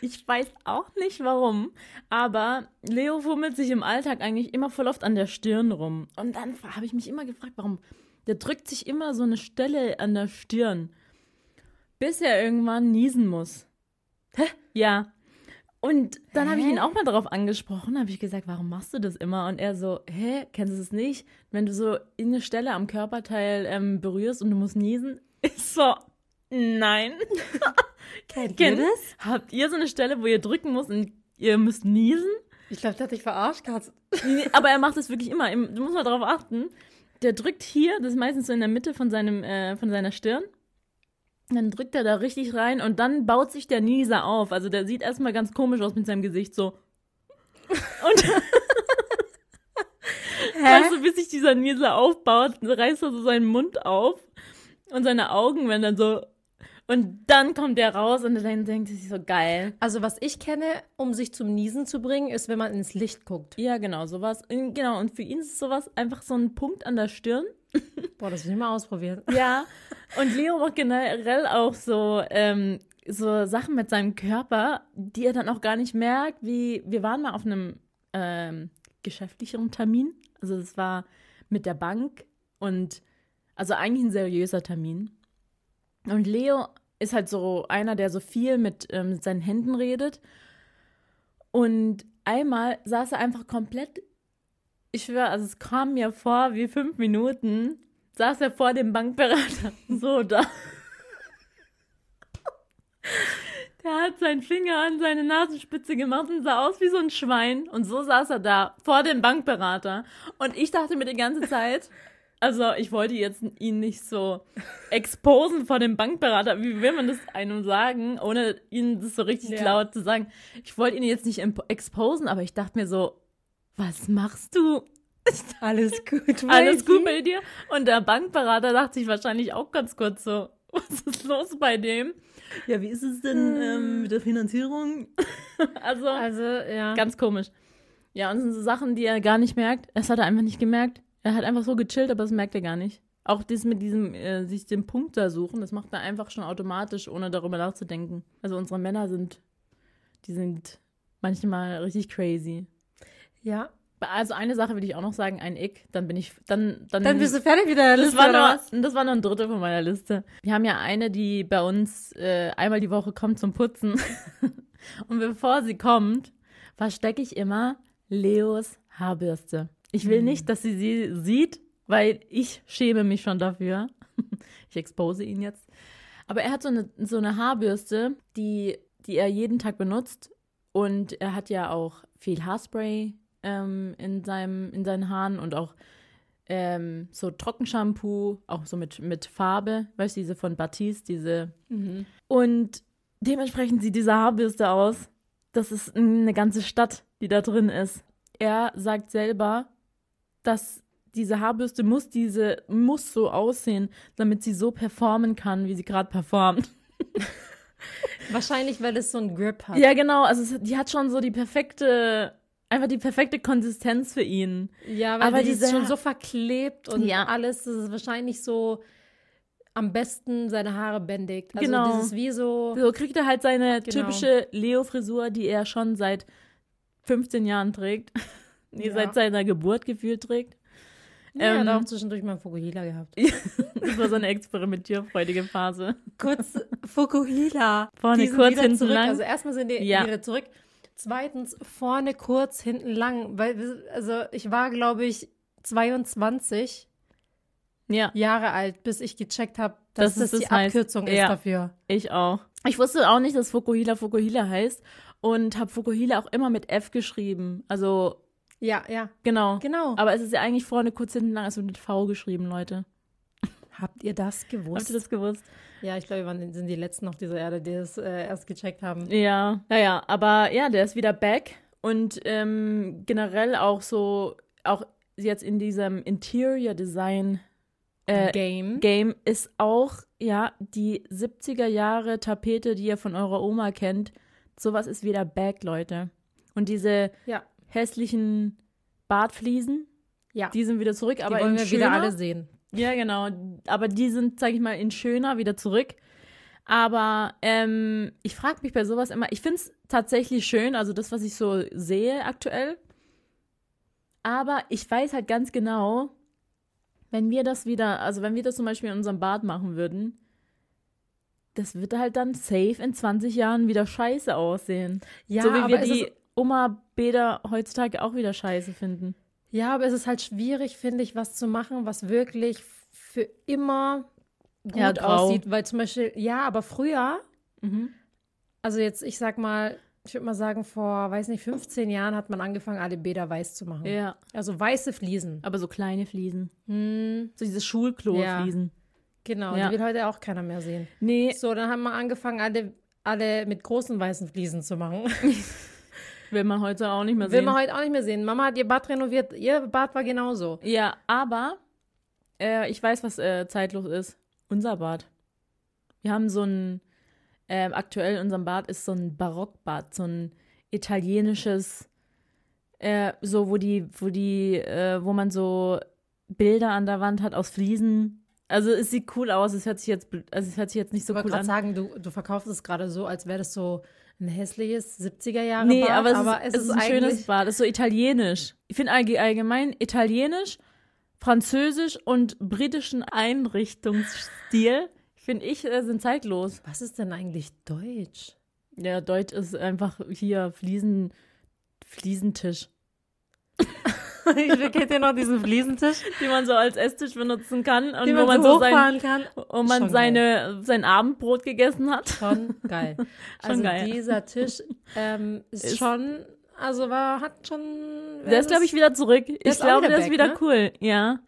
S1: ich weiß auch nicht warum, aber Leo fummelt sich im Alltag eigentlich immer voll oft an der Stirn rum. Und dann habe ich mich immer gefragt, warum. Der drückt sich immer so eine Stelle an der Stirn, bis er irgendwann niesen muss. Hä? Ja. Und dann habe ich ihn auch mal darauf angesprochen, habe ich gesagt, warum machst du das immer? Und er so, hä, kennst du es nicht? Wenn du so eine Stelle am Körperteil ähm, berührst und du musst niesen, ist so, nein.
S2: kennt
S1: Kennt Habt ihr so eine Stelle, wo ihr drücken müsst und ihr müsst niesen?
S2: Ich glaube, der hat dich verarscht, Katz.
S1: Nee, Aber er macht es wirklich immer. Im- Du musst mal darauf achten. Der drückt hier, das ist meistens so in der Mitte von, seinem, äh, von seiner Stirn. Dann drückt er da richtig rein und dann baut sich der Nieser auf. Also der sieht erstmal ganz komisch aus mit seinem Gesicht so. Und weißt du, bis sich dieser Nieser aufbaut, reißt er so seinen Mund auf und seine Augen werden dann so. Und dann kommt der raus und dann denkt er sich so geil.
S2: Also, was ich kenne, um sich zum Niesen zu bringen, ist, wenn man ins Licht guckt.
S1: Ja, genau, sowas. Und Genau, und für ihn ist sowas einfach so ein Punkt an der Stirn.
S2: Boah, das will ich mal ausprobieren.
S1: Ja, und Leo macht generell auch so, ähm, so Sachen mit seinem Körper, die er dann auch gar nicht merkt, wie wir waren mal auf einem ähm, geschäftlicheren Termin. Also es war mit der Bank und also eigentlich ein seriöser Termin. Und Leo ist halt so einer, der so viel mit, ähm, mit seinen Händen redet. Und einmal saß er einfach komplett, ich schwöre, also es kam mir vor wie fünf Minuten, saß er vor dem Bankberater so da. Der hat seinen Finger an seine Nasenspitze gemacht und sah aus wie so ein Schwein. Und so saß er da vor dem Bankberater. Und ich dachte mir die ganze Zeit, also ich wollte jetzt ihn nicht so exposen vor dem Bankberater. Wie will man das einem sagen, ohne ihn das so richtig ja. laut zu sagen? Ich wollte ihn jetzt nicht exposen, aber ich dachte mir so, was machst du?
S2: Alles gut.
S1: Alles gut bei dir? Und der Bankberater dachte sich wahrscheinlich auch ganz kurz so, was ist los bei dem? Ja, wie ist es denn ähm, mit der Finanzierung? also, also, ja. Ganz komisch. Ja, und sind so Sachen, die er gar nicht merkt. Das hat er einfach nicht gemerkt. Er hat einfach so gechillt, aber das merkt er gar nicht. Auch das mit diesem, äh, sich den Punkt da suchen, das macht er einfach schon automatisch, ohne darüber nachzudenken. Also unsere Männer sind, die sind manchmal richtig crazy.
S2: Ja,
S1: also eine Sache will ich auch noch sagen, ein Ick, dann bin ich, dann, dann.
S2: Dann bist du fertig mit deiner
S1: Liste, das war, nur, das war nur ein Drittel von meiner Liste. Wir haben ja eine, die bei uns äh, einmal die Woche kommt zum Putzen. Und bevor sie kommt, verstecke ich immer Leos Haarbürste. Ich will hm. nicht, dass sie sie sieht, weil ich schäme mich schon dafür. ich expose ihn jetzt. Aber er hat so eine, so eine Haarbürste, die, die er jeden Tag benutzt. Und er hat ja auch viel Haarspray, ähm, in, seinem, in seinen Haaren und auch ähm, so Trockenshampoo, auch so mit, mit Farbe, weißt du, diese von Batiste, diese. Mhm. Und dementsprechend sieht diese Haarbürste aus. Das ist eine ganze Stadt, die da drin ist. Er sagt selber, dass diese Haarbürste muss diese muss so aussehen, damit sie so performen kann, wie sie gerade performt.
S2: Wahrscheinlich, weil es so einen Grip hat.
S1: Ja, genau. Also es, die hat schon so die perfekte einfach die perfekte Konsistenz für ihn.
S2: Ja, weil aber die ist schon so verklebt und ja. alles, das ist wahrscheinlich so am besten seine Haare bändigt. Also genau. dieses wie so.
S1: So kriegt er halt seine genau. typische Leo-Frisur, die er schon seit 15 Jahren trägt. Nee, ja. seit seiner Geburt gefühlt trägt.
S2: Ja, ähm, hat auch zwischendurch mal Fukuhila gehabt.
S1: das war so eine experimentierfreudige Phase.
S2: Kurz Fukuhila.
S1: Vorne kurz, hinten lang.
S2: Also erstmal sind die ja. wieder zurück. Zweitens vorne kurz, hinten lang. Weil, also ich war, glaube ich, 22 ja. Jahre alt, bis ich gecheckt habe, dass das, das die heißt. Abkürzung ist ja, dafür.
S1: Ich auch. Ich wusste auch nicht, dass Fukuhila Fukuhila heißt und habe Fukuhila auch immer mit F geschrieben. Also
S2: ja, ja.
S1: Genau.
S2: Genau.
S1: Aber es ist ja eigentlich vorne kurz hinten lang, also mit V geschrieben, Leute.
S2: Habt ihr das gewusst?
S1: Habt ihr das gewusst?
S2: Ja, ich glaube, wir sind die Letzten auf dieser Erde, die es äh, erst gecheckt haben.
S1: Ja, naja, aber ja, der ist wieder back und ähm, generell auch so, auch jetzt in diesem Interior Design
S2: äh, Game.
S1: Game ist auch, ja, die 70er Jahre Tapete, die ihr von eurer Oma kennt. Sowas ist wieder back, Leute. Und diese ja. Hässlichen Bartfliesen, ja. die sind wieder zurück, aber
S2: die wollen wir schöner. wieder alle sehen.
S1: Ja, genau. Aber die sind, sag ich mal, in schöner wieder zurück. Aber ähm, ich frage mich bei sowas immer, ich finde es tatsächlich schön, also das, was ich so sehe aktuell. Aber ich weiß halt ganz genau, wenn wir das wieder, also wenn wir das zum Beispiel in unserem Bad machen würden, das wird halt dann safe in 20 Jahren wieder scheiße aussehen. Ja, so wie wir die Oma-Bäder heutzutage auch wieder scheiße finden.
S2: Ja, aber es ist halt schwierig, finde ich, was zu machen, was wirklich für immer gut ja, aussieht. Weil zum Beispiel, ja, aber früher, mhm. also jetzt, ich sag mal, ich würde mal sagen, vor, weiß nicht, 15 Jahren hat man angefangen, alle Bäder weiß zu machen.
S1: Ja.
S2: Also weiße Fliesen.
S1: Aber so kleine Fliesen. Hm. So diese Schulklo-Fliesen. Ja.
S2: Genau, ja. die will heute auch keiner mehr sehen.
S1: Nee.
S2: So, dann haben wir angefangen, alle, alle mit großen weißen Fliesen zu machen.
S1: Will man heute auch nicht mehr
S2: sehen. Will man heute auch nicht mehr sehen. Mama hat ihr Bad renoviert. Ihr Bad war genauso.
S1: Ja, aber äh, ich weiß, was äh, zeitlos ist. Unser Bad. Wir haben so ein, äh, aktuell in unserem Bad ist so ein Barockbad, so ein italienisches, äh, so wo die, wo die, äh, wo man so Bilder an der Wand hat aus Fliesen. Also es sieht cool aus, es hört sich jetzt, also es hört sich jetzt nicht so
S2: ich
S1: cool an.
S2: Ich sagen, du, du verkaufst es gerade so, als wäre das so ein hässliches 70er Jahre
S1: Nee,
S2: Bad,
S1: aber es,
S2: aber
S1: ist, es ist ein schönes Bad, es ist so italienisch. Ich finde allgemein italienisch, französisch und britischen Einrichtungsstil, finde ich, äh, sind zeitlos.
S2: Was ist denn eigentlich Deutsch?
S1: Ja, Deutsch ist einfach hier Fliesen, Fliesentisch.
S2: kennt ihr noch diesen Fliesentisch,
S1: den man so als Esstisch benutzen kann und
S2: den
S1: wo
S2: man, so
S1: so sein,
S2: kann.
S1: wo man seine, sein Abendbrot gegessen hat.
S2: Schon geil.
S1: Schon
S2: also
S1: geil.
S2: dieser Tisch ähm, ist,
S1: Ist-
S2: schon, also war, hat schon.
S1: Der ist, glaube ich, wieder zurück. Ich glaube,
S2: wieder
S1: der ist wieder
S2: ne?
S1: cool. Ja.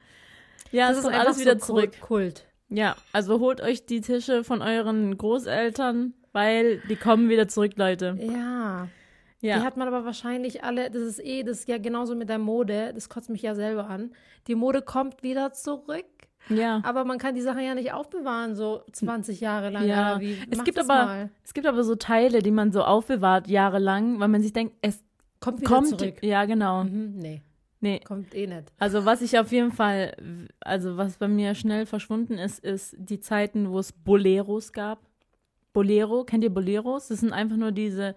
S1: Ja,
S2: das
S1: es
S2: ist
S1: alles wieder
S2: so
S1: zurück.
S2: Kult.
S1: Ja, also holt euch die Tische von euren Großeltern, weil die kommen wieder zurück, Leute.
S2: Ja.
S1: Ja.
S2: Die hat man aber wahrscheinlich alle, das ist eh, das ist ja genauso mit der Mode, das kotzt mich ja selber an. Die Mode kommt wieder zurück,
S1: ja.
S2: aber man kann die Sachen ja nicht aufbewahren, so 20 Jahre lang.
S1: Ja.
S2: Wie,
S1: Es gibt aber
S2: mal.
S1: es gibt aber so Teile, die man so aufbewahrt jahrelang, weil man sich denkt, es
S2: Kommt wieder
S1: kommt.
S2: zurück.
S1: Ja, genau.
S2: Mhm, nee,
S1: Nee.
S2: kommt eh nicht.
S1: Also was ich auf jeden Fall, also was bei mir schnell verschwunden ist, ist die Zeiten, wo es Boleros gab. Bolero, kennt ihr Boleros? Das sind einfach nur diese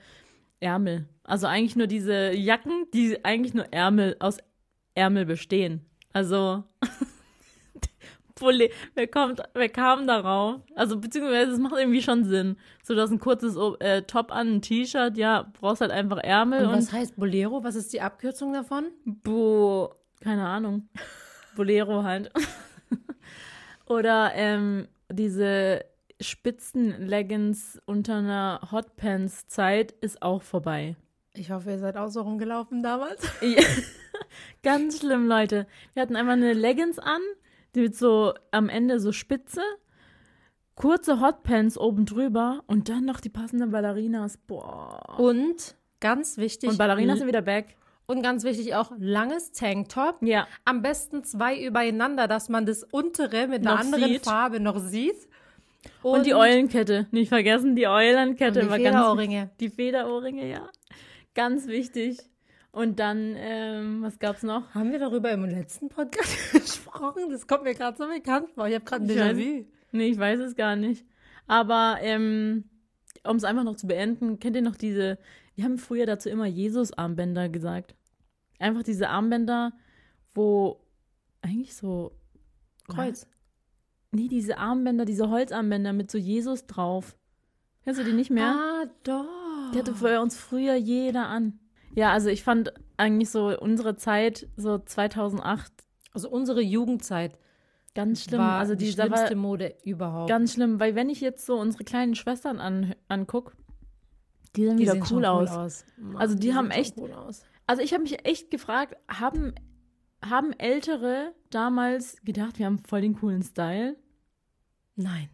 S1: Ärmel. Also eigentlich nur diese Jacken, die eigentlich nur Ärmel aus Ärmel bestehen. Also Bole wer kommt, wer kam darauf? Also beziehungsweise es macht irgendwie schon Sinn. So du hast ein kurzes äh, Top an, ein T-Shirt, ja, brauchst halt einfach Ärmel
S2: Und
S1: und,
S2: was heißt Bolero? Was ist die Abkürzung davon?
S1: Bo, keine Ahnung. Bolero halt. Oder ähm, diese Spitzen-Leggings unter einer Hotpants-Zeit ist auch vorbei.
S2: Ich hoffe, ihr seid auch so rumgelaufen damals.
S1: Ja. Ganz schlimm, Leute. Wir hatten einmal eine Leggings an, die mit so am Ende so spitze, kurze Hotpants oben drüber und dann noch die passenden Ballerinas. Boah.
S2: Und ganz wichtig.
S1: Und Ballerinas sind wieder back.
S2: Und ganz wichtig auch langes Tanktop.
S1: Ja.
S2: Am besten zwei übereinander, dass man das untere mit einer anderen
S1: sieht.
S2: Farbe noch sieht.
S1: Und, die Eulenkette. Nicht vergessen, die Eulenkette
S2: Und die
S1: war ganz
S2: Federohrringe.
S1: Die Federohrringe, ja. Ganz wichtig. Und dann, ähm, was gab's noch?
S2: Haben wir darüber im letzten Podcast gesprochen? Das kommt mir gerade so bekannt vor. Ich habe gerade ein
S1: Ich weiß-
S2: Déjà-vu.
S1: Nee, ich weiß es gar nicht. Aber, ähm, um es einfach noch zu beenden, kennt ihr noch diese, wir haben früher dazu immer Jesus-Armbänder gesagt. Einfach diese Armbänder, wo eigentlich so.
S2: Kreuz.
S1: Nee, diese Armbänder, diese Holzarmbänder mit so Jesus drauf. Kennst du die nicht mehr?
S2: Ah, doch.
S1: Die hatte bei uns früher jeder an. Ja, also ich fand eigentlich so unsere Zeit, so 2008,
S2: Also unsere Jugendzeit
S1: ganz schlimm.
S2: war
S1: also
S2: die schlimmste Mode überhaupt.
S1: ganz schlimm, weil wenn ich jetzt so unsere kleinen Schwestern an, anguck, die sehen
S2: Die
S1: wieder
S2: sehen
S1: cool
S2: schon
S1: aus.
S2: Mann,
S1: Also die haben echt-
S2: Cool aus.
S1: Also ich habe mich echt gefragt, haben, haben Ältere damals gedacht, wir haben voll den coolen Style?
S2: Nein.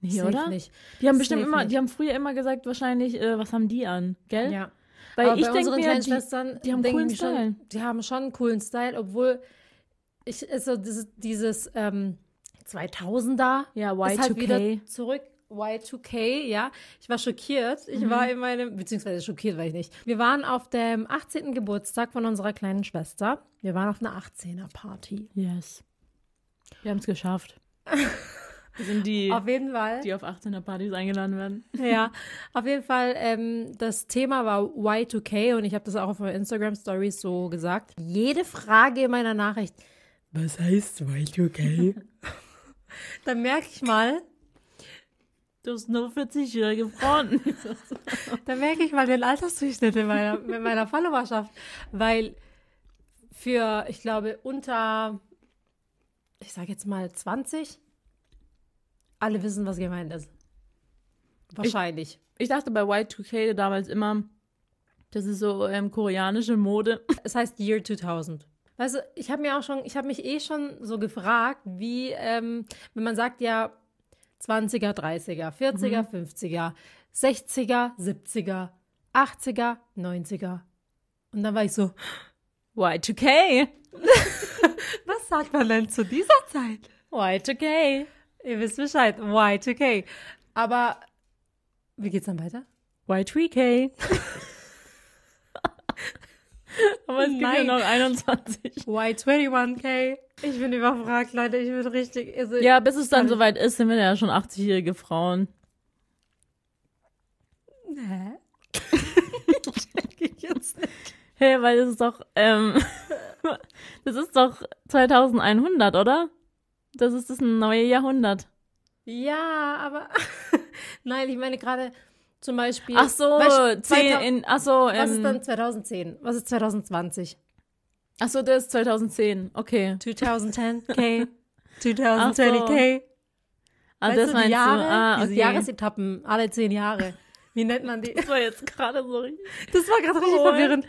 S1: Nee,
S2: safe
S1: oder?
S2: Nicht.
S1: Die haben bestimmt
S2: Safe
S1: immer,
S2: nicht.
S1: die haben früher immer gesagt, wahrscheinlich, äh, was haben die an, gell?
S2: Ja.
S1: Weil
S2: Aber
S1: ich
S2: bei
S1: denke
S2: unseren
S1: mir,
S2: kleinen
S1: die,
S2: Schwestern
S1: die haben coolen Style.
S2: Schon, die haben schon einen coolen Style, obwohl ich ist so dieses, dieses ähm, 2000er
S1: ja,
S2: ist halt
S1: Y2K.
S2: wieder zurück. Y2K, ja. Ich war schockiert. Ich
S1: Mhm.
S2: war in meinem, beziehungsweise schockiert war ich nicht. Wir waren auf dem 18. Geburtstag von unserer kleinen Schwester. Wir waren auf einer 18er-Party.
S1: yes. Wir haben es geschafft. Wir sind die,
S2: Auf jeden Fall.
S1: die auf 18er Partys eingeladen werden.
S2: Ja, auf jeden Fall, ähm, das Thema war Y2K und ich habe das auch auf meinen Instagram Stories so gesagt. Jede Frage in meiner Nachricht, was heißt Y2K? Dann merke ich mal,
S1: Du hast nur 40-jährige Frauen.
S2: dann merke ich mal den Altersdurchschnitt in meiner, in meiner Followerschaft, weil für, ich glaube, unter, ich sage jetzt mal 20, alle wissen, was gemeint ist. Wahrscheinlich.
S1: ich dachte bei Y2K damals immer, das ist so ähm, koreanische Mode.
S2: Es heißt Year 2000. Weißt du, ich habe mir auch schon, ich habe mich eh schon so gefragt, wie, ähm, wenn man sagt ja 20er, 30er, 40er, 50er, 60er, 70er, 80er, 90er. Und dann war ich so,
S1: Y2K.
S2: was sagt man denn zu dieser Zeit?
S1: Y2K.
S2: Ihr wisst Bescheid, Y2K. Aber wie geht's dann weiter?
S1: Y3K. Aber es gibt ja noch 21.
S2: Y21K. Ich bin überfragt, Leute. Ich bin richtig.
S1: Also ja, bis es dann soweit ist, sind wir ja schon 80-jährige Frauen. Hä? ich jetzt nicht. Hey, weil das ist doch, ähm, das ist doch 2100, oder? Das ist das neue Jahrhundert.
S2: Ja, aber nein, ich meine gerade zum Beispiel.
S1: Ach so, weißt, 10 in, ach so,
S2: Was ist dann 2010? Was ist 2020?
S1: Ach so, das ist 2010. Okay.
S2: 2010K. 2020K.
S1: Ah, weißt das du, die Jahre, du? Ah,
S2: okay. Diese Jahresetappen, alle zehn Jahre. Wie nennt man die?
S1: Das war jetzt gerade so
S2: richtig. Das war gerade richtig verwirrend.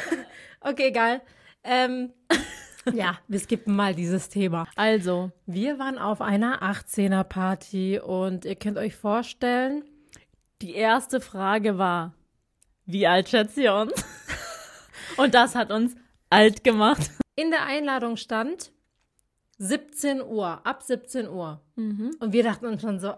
S2: okay, egal. Ähm, ja, wir skippen mal dieses Thema.
S1: Also,
S2: wir waren auf einer 18er Party und ihr könnt euch vorstellen,
S1: die erste Frage war, wie alt schätzt ihr uns? und das hat uns alt gemacht.
S2: In der Einladung stand 17 Uhr, ab 17 Uhr. Mhm. Und wir dachten uns schon so,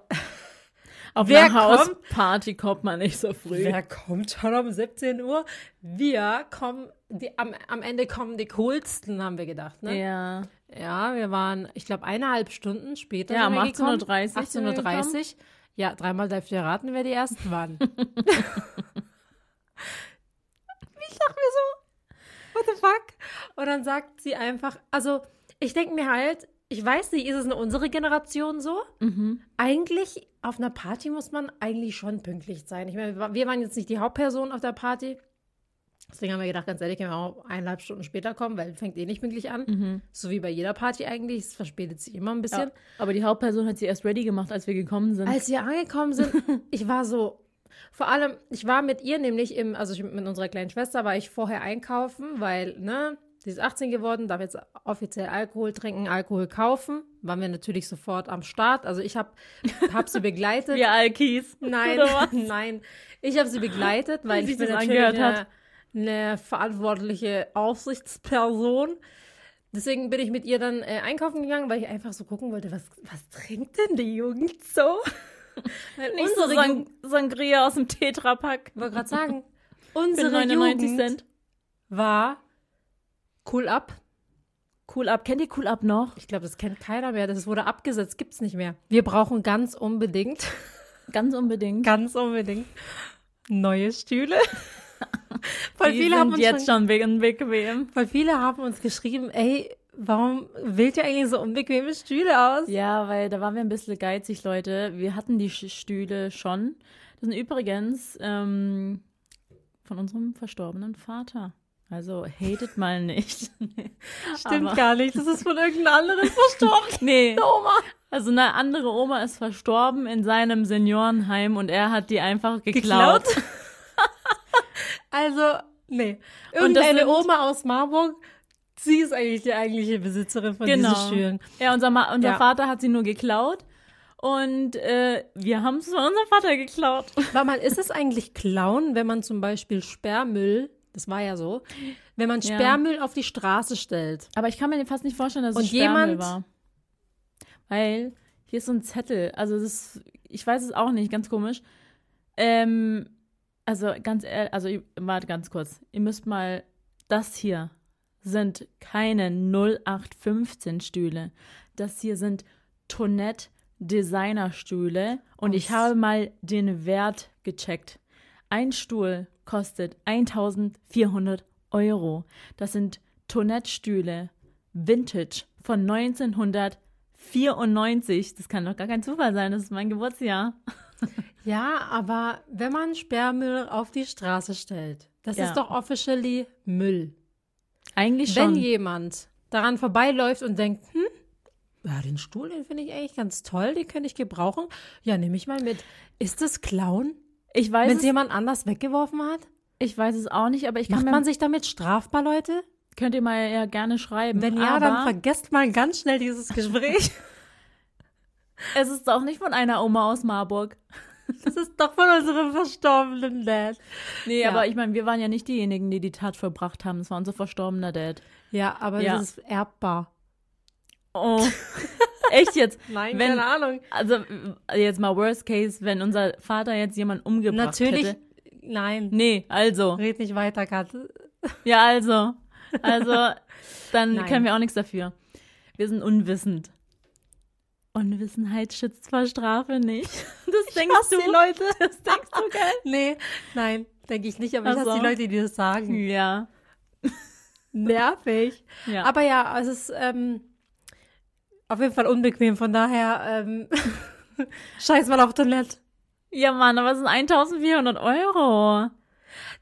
S1: auf wer eine Hausparty kommt man nicht so früh.
S2: Wer kommt schon um 17 Uhr? Wir kommen, die, am, am Ende kommen die coolsten, haben wir gedacht, ne?
S1: Ja.
S2: Ja, wir waren, ich glaube, eineinhalb Stunden später.
S1: Ja, um 18.30
S2: Uhr. 18.30 Uhr. Ja, dreimal darf ihr raten, wer die ersten waren. ich dachte mir so, what the fuck? Und dann sagt sie einfach, also ich denke mir halt, ich weiß nicht, ist es in unserer Generation so? Mhm. Eigentlich auf einer Party muss man eigentlich schon pünktlich sein. Ich meine, wir waren jetzt nicht die Hauptperson auf der Party. Deswegen haben wir gedacht, ganz ehrlich, können wir auch eineinhalb Stunden später kommen, weil fängt eh nicht pünktlich an. Mhm. So wie bei jeder Party eigentlich. Es verspätet sich immer ein bisschen. Ja,
S1: aber die Hauptperson hat sie erst ready gemacht, als wir gekommen sind.
S2: Als wir angekommen sind, ich war so. Vor allem, ich war mit ihr nämlich im, also ich, mit unserer kleinen Schwester war ich vorher einkaufen, weil, ne, Sie ist 18 geworden, darf jetzt offiziell Alkohol trinken, Alkohol kaufen. Waren wir natürlich sofort am Start. Also ich habe hab sie begleitet.
S1: Wir Alkis.
S2: Nein, nein. Ich habe sie begleitet, weil ich bin natürlich eine, eine, verantwortliche Aufsichtsperson. Deswegen bin ich mit ihr dann äh, einkaufen gegangen, weil ich einfach so gucken wollte, was, was trinkt denn die Jugend so?
S1: Nicht so Sang Sangria aus dem Tetrapack.
S2: Ich wollte gerade sagen, unsere Jugend Cent. war Cool Up.
S1: Cool Up. Kennt ihr Cool Up noch?
S2: Ich glaube, das kennt keiner mehr. Das wurde abgesetzt, gibt's nicht mehr. Wir brauchen ganz unbedingt.
S1: Ganz unbedingt.
S2: ganz unbedingt. Neue Stühle.
S1: weil Die viele sind haben uns jetzt schon, schon unbequem.
S2: Weil viele haben uns geschrieben, ey, warum wählt ihr eigentlich so unbequeme Stühle aus?
S1: Ja, weil da waren wir ein bisschen geizig, Leute. Wir hatten die Stühle schon. Das sind übrigens ähm, von unserem verstorbenen Vater. Also hatet mal nicht.
S2: Stimmt Aber, gar nicht. Das ist von irgendeiner anderen verstorben.
S1: nee. Oma. Also eine andere Oma ist verstorben in seinem Seniorenheim und er hat die einfach geklaut. geklaut?
S2: Also, nee. Irgendeine sind, Oma aus Marburg, sie ist eigentlich die eigentliche Besitzerin von genau. diesen Stühlen.
S1: Ja, unser, Ma unser ja. Vater hat sie nur geklaut. Und äh, wir haben es von unserem Vater geklaut.
S2: War mal, ist es eigentlich klauen, wenn man zum Beispiel Sperrmüll das war ja so. Wenn man Sperrmüll ja. auf die Straße stellt.
S1: Aber ich kann mir fast nicht vorstellen, dass es Sperrmüll jemand, war. Weil hier ist so ein Zettel. Also das, ich weiß es auch nicht, ganz komisch. Ähm, also ganz ehrlich, also warte ganz kurz. Ihr müsst mal, das hier sind keine 0815 Stühle. Das hier sind Tonette Designerstühle und ich habe mal den Wert gecheckt. Ein Stuhl kostet 1400 Euro. Das sind Tonettstühle Vintage von 1994. Das kann doch gar kein Zufall sein, das ist mein Geburtsjahr.
S2: Ja, aber wenn man Sperrmüll auf die Straße stellt, das ja. ist doch officially Müll.
S1: Eigentlich schon.
S2: Wenn jemand daran vorbeiläuft und denkt, hm, ja, den Stuhl, den finde ich eigentlich ganz toll, den könnte ich gebrauchen. Ja, nehme ich mal mit. Ist das Klauen?
S1: Ich weiß
S2: Wenn es jemand anders weggeworfen hat?
S1: Ich weiß es auch nicht, aber ich
S2: kann Macht man sich damit strafbar, Leute?
S1: Könnt ihr mal ja gerne schreiben.
S2: Wenn ja, dann vergesst mal ganz schnell dieses Gespräch.
S1: es ist doch nicht von einer Oma aus Marburg.
S2: Das ist doch von unserem verstorbenen Dad.
S1: Nee, ja. aber ich meine, wir waren ja nicht diejenigen, die die Tat vollbracht haben. Es war unser verstorbener Dad.
S2: Ja, aber ja. das ist erbbar.
S1: Oh. Echt jetzt?
S2: Nein, wenn, keine Ahnung.
S1: Also jetzt mal Worst Case, wenn unser Vater jetzt jemanden umgebracht
S2: Natürlich,
S1: hätte.
S2: nein.
S1: Nee, also.
S2: Red nicht weiter, Kat.
S1: Ja, also. Also, dann Nein. können wir auch nichts dafür. Wir sind unwissend. Unwissenheit schützt vor Strafe nicht.
S2: Das denkst du. Leute. Das denkst du, gell? Nee, nein, denke ich nicht, aber ich hasse die Leute, die das sagen.
S1: Ja.
S2: Nervig. Ja. Aber ja, es ist ähm, auf jeden Fall unbequem, von daher ähm, scheiß mal auf Toilette.
S1: Ja, Mann, aber es sind 1400 Euro.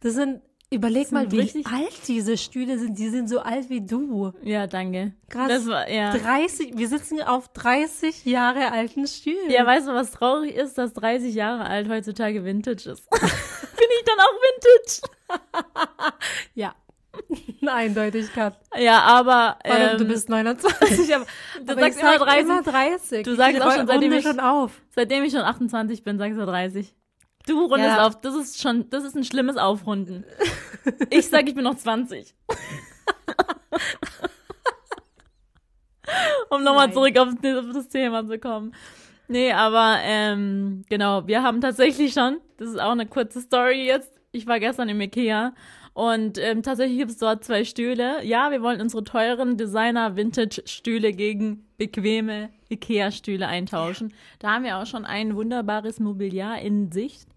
S2: Das sind Überleg mal, wie alt diese Stühle sind. Die sind so alt wie du.
S1: Ja, danke.
S2: Krass. Das war, ja. 30, wir sitzen auf 30 Jahre alten Stühlen.
S1: Ja, weißt du, was traurig ist, dass 30 Jahre alt heutzutage Vintage ist. Bin ich dann auch
S2: Vintage? ja. Eindeutigkeit.
S1: Ja, aber.
S2: Ähm, du bist 29, aber,
S1: du aber sagst immer 30.
S2: immer 30.
S1: Du sagst auch schon, seitdem ich, schon auf. seitdem ich schon 28 bin, sagst du 30. Du rundest ja. auf. Das ist schon, das ist ein schlimmes Aufrunden. Ich sag, ich bin noch 20. um nochmal zurück auf, auf, das Thema zu kommen. Nee, aber ähm, genau, wir haben tatsächlich schon, das ist auch eine kurze Story jetzt. Ich war gestern im Ikea und ähm, tatsächlich gibt es dort zwei Stühle. Ja, wir wollen unsere teuren Designer-Vintage-Stühle gegen bequeme Ikea-Stühle eintauschen. Da haben wir auch schon ein wunderbares Mobiliar in Sicht.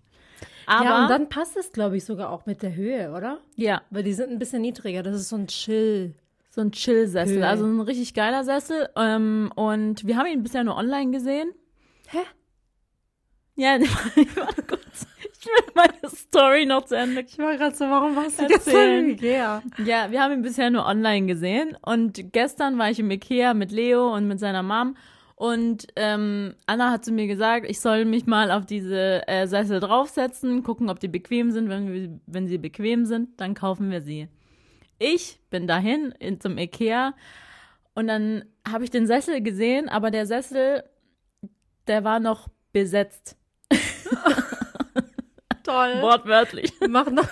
S2: Aber, ja, und dann passt es, glaube ich, sogar auch mit der Höhe, oder?
S1: Ja.
S2: Weil die sind ein bisschen niedriger. Das ist so ein Chill.
S1: So ein Chill-Sessel. Also ein richtig geiler Sessel. Ähm, und wir haben ihn bisher nur online gesehen.
S2: Hä?
S1: Ja, warte kurz. Ich will meine Story noch zu Ende.
S2: Ich war gerade so, warum warst du erzählen? im Ikea?
S1: Ja, wir haben ihn bisher nur online gesehen. Und gestern war ich im Ikea mit Leo und mit seiner Mom. Und ähm, Anna hat zu mir gesagt, ich soll mich mal auf diese äh, Sessel draufsetzen, gucken, ob die bequem sind. Wenn, wir, wenn sie bequem sind, dann kaufen wir sie. Ich bin dahin in, zum Ikea und dann habe ich den Sessel gesehen, aber der Sessel, der war noch besetzt.
S2: Toll.
S1: Wortwörtlich.
S2: Mach noch.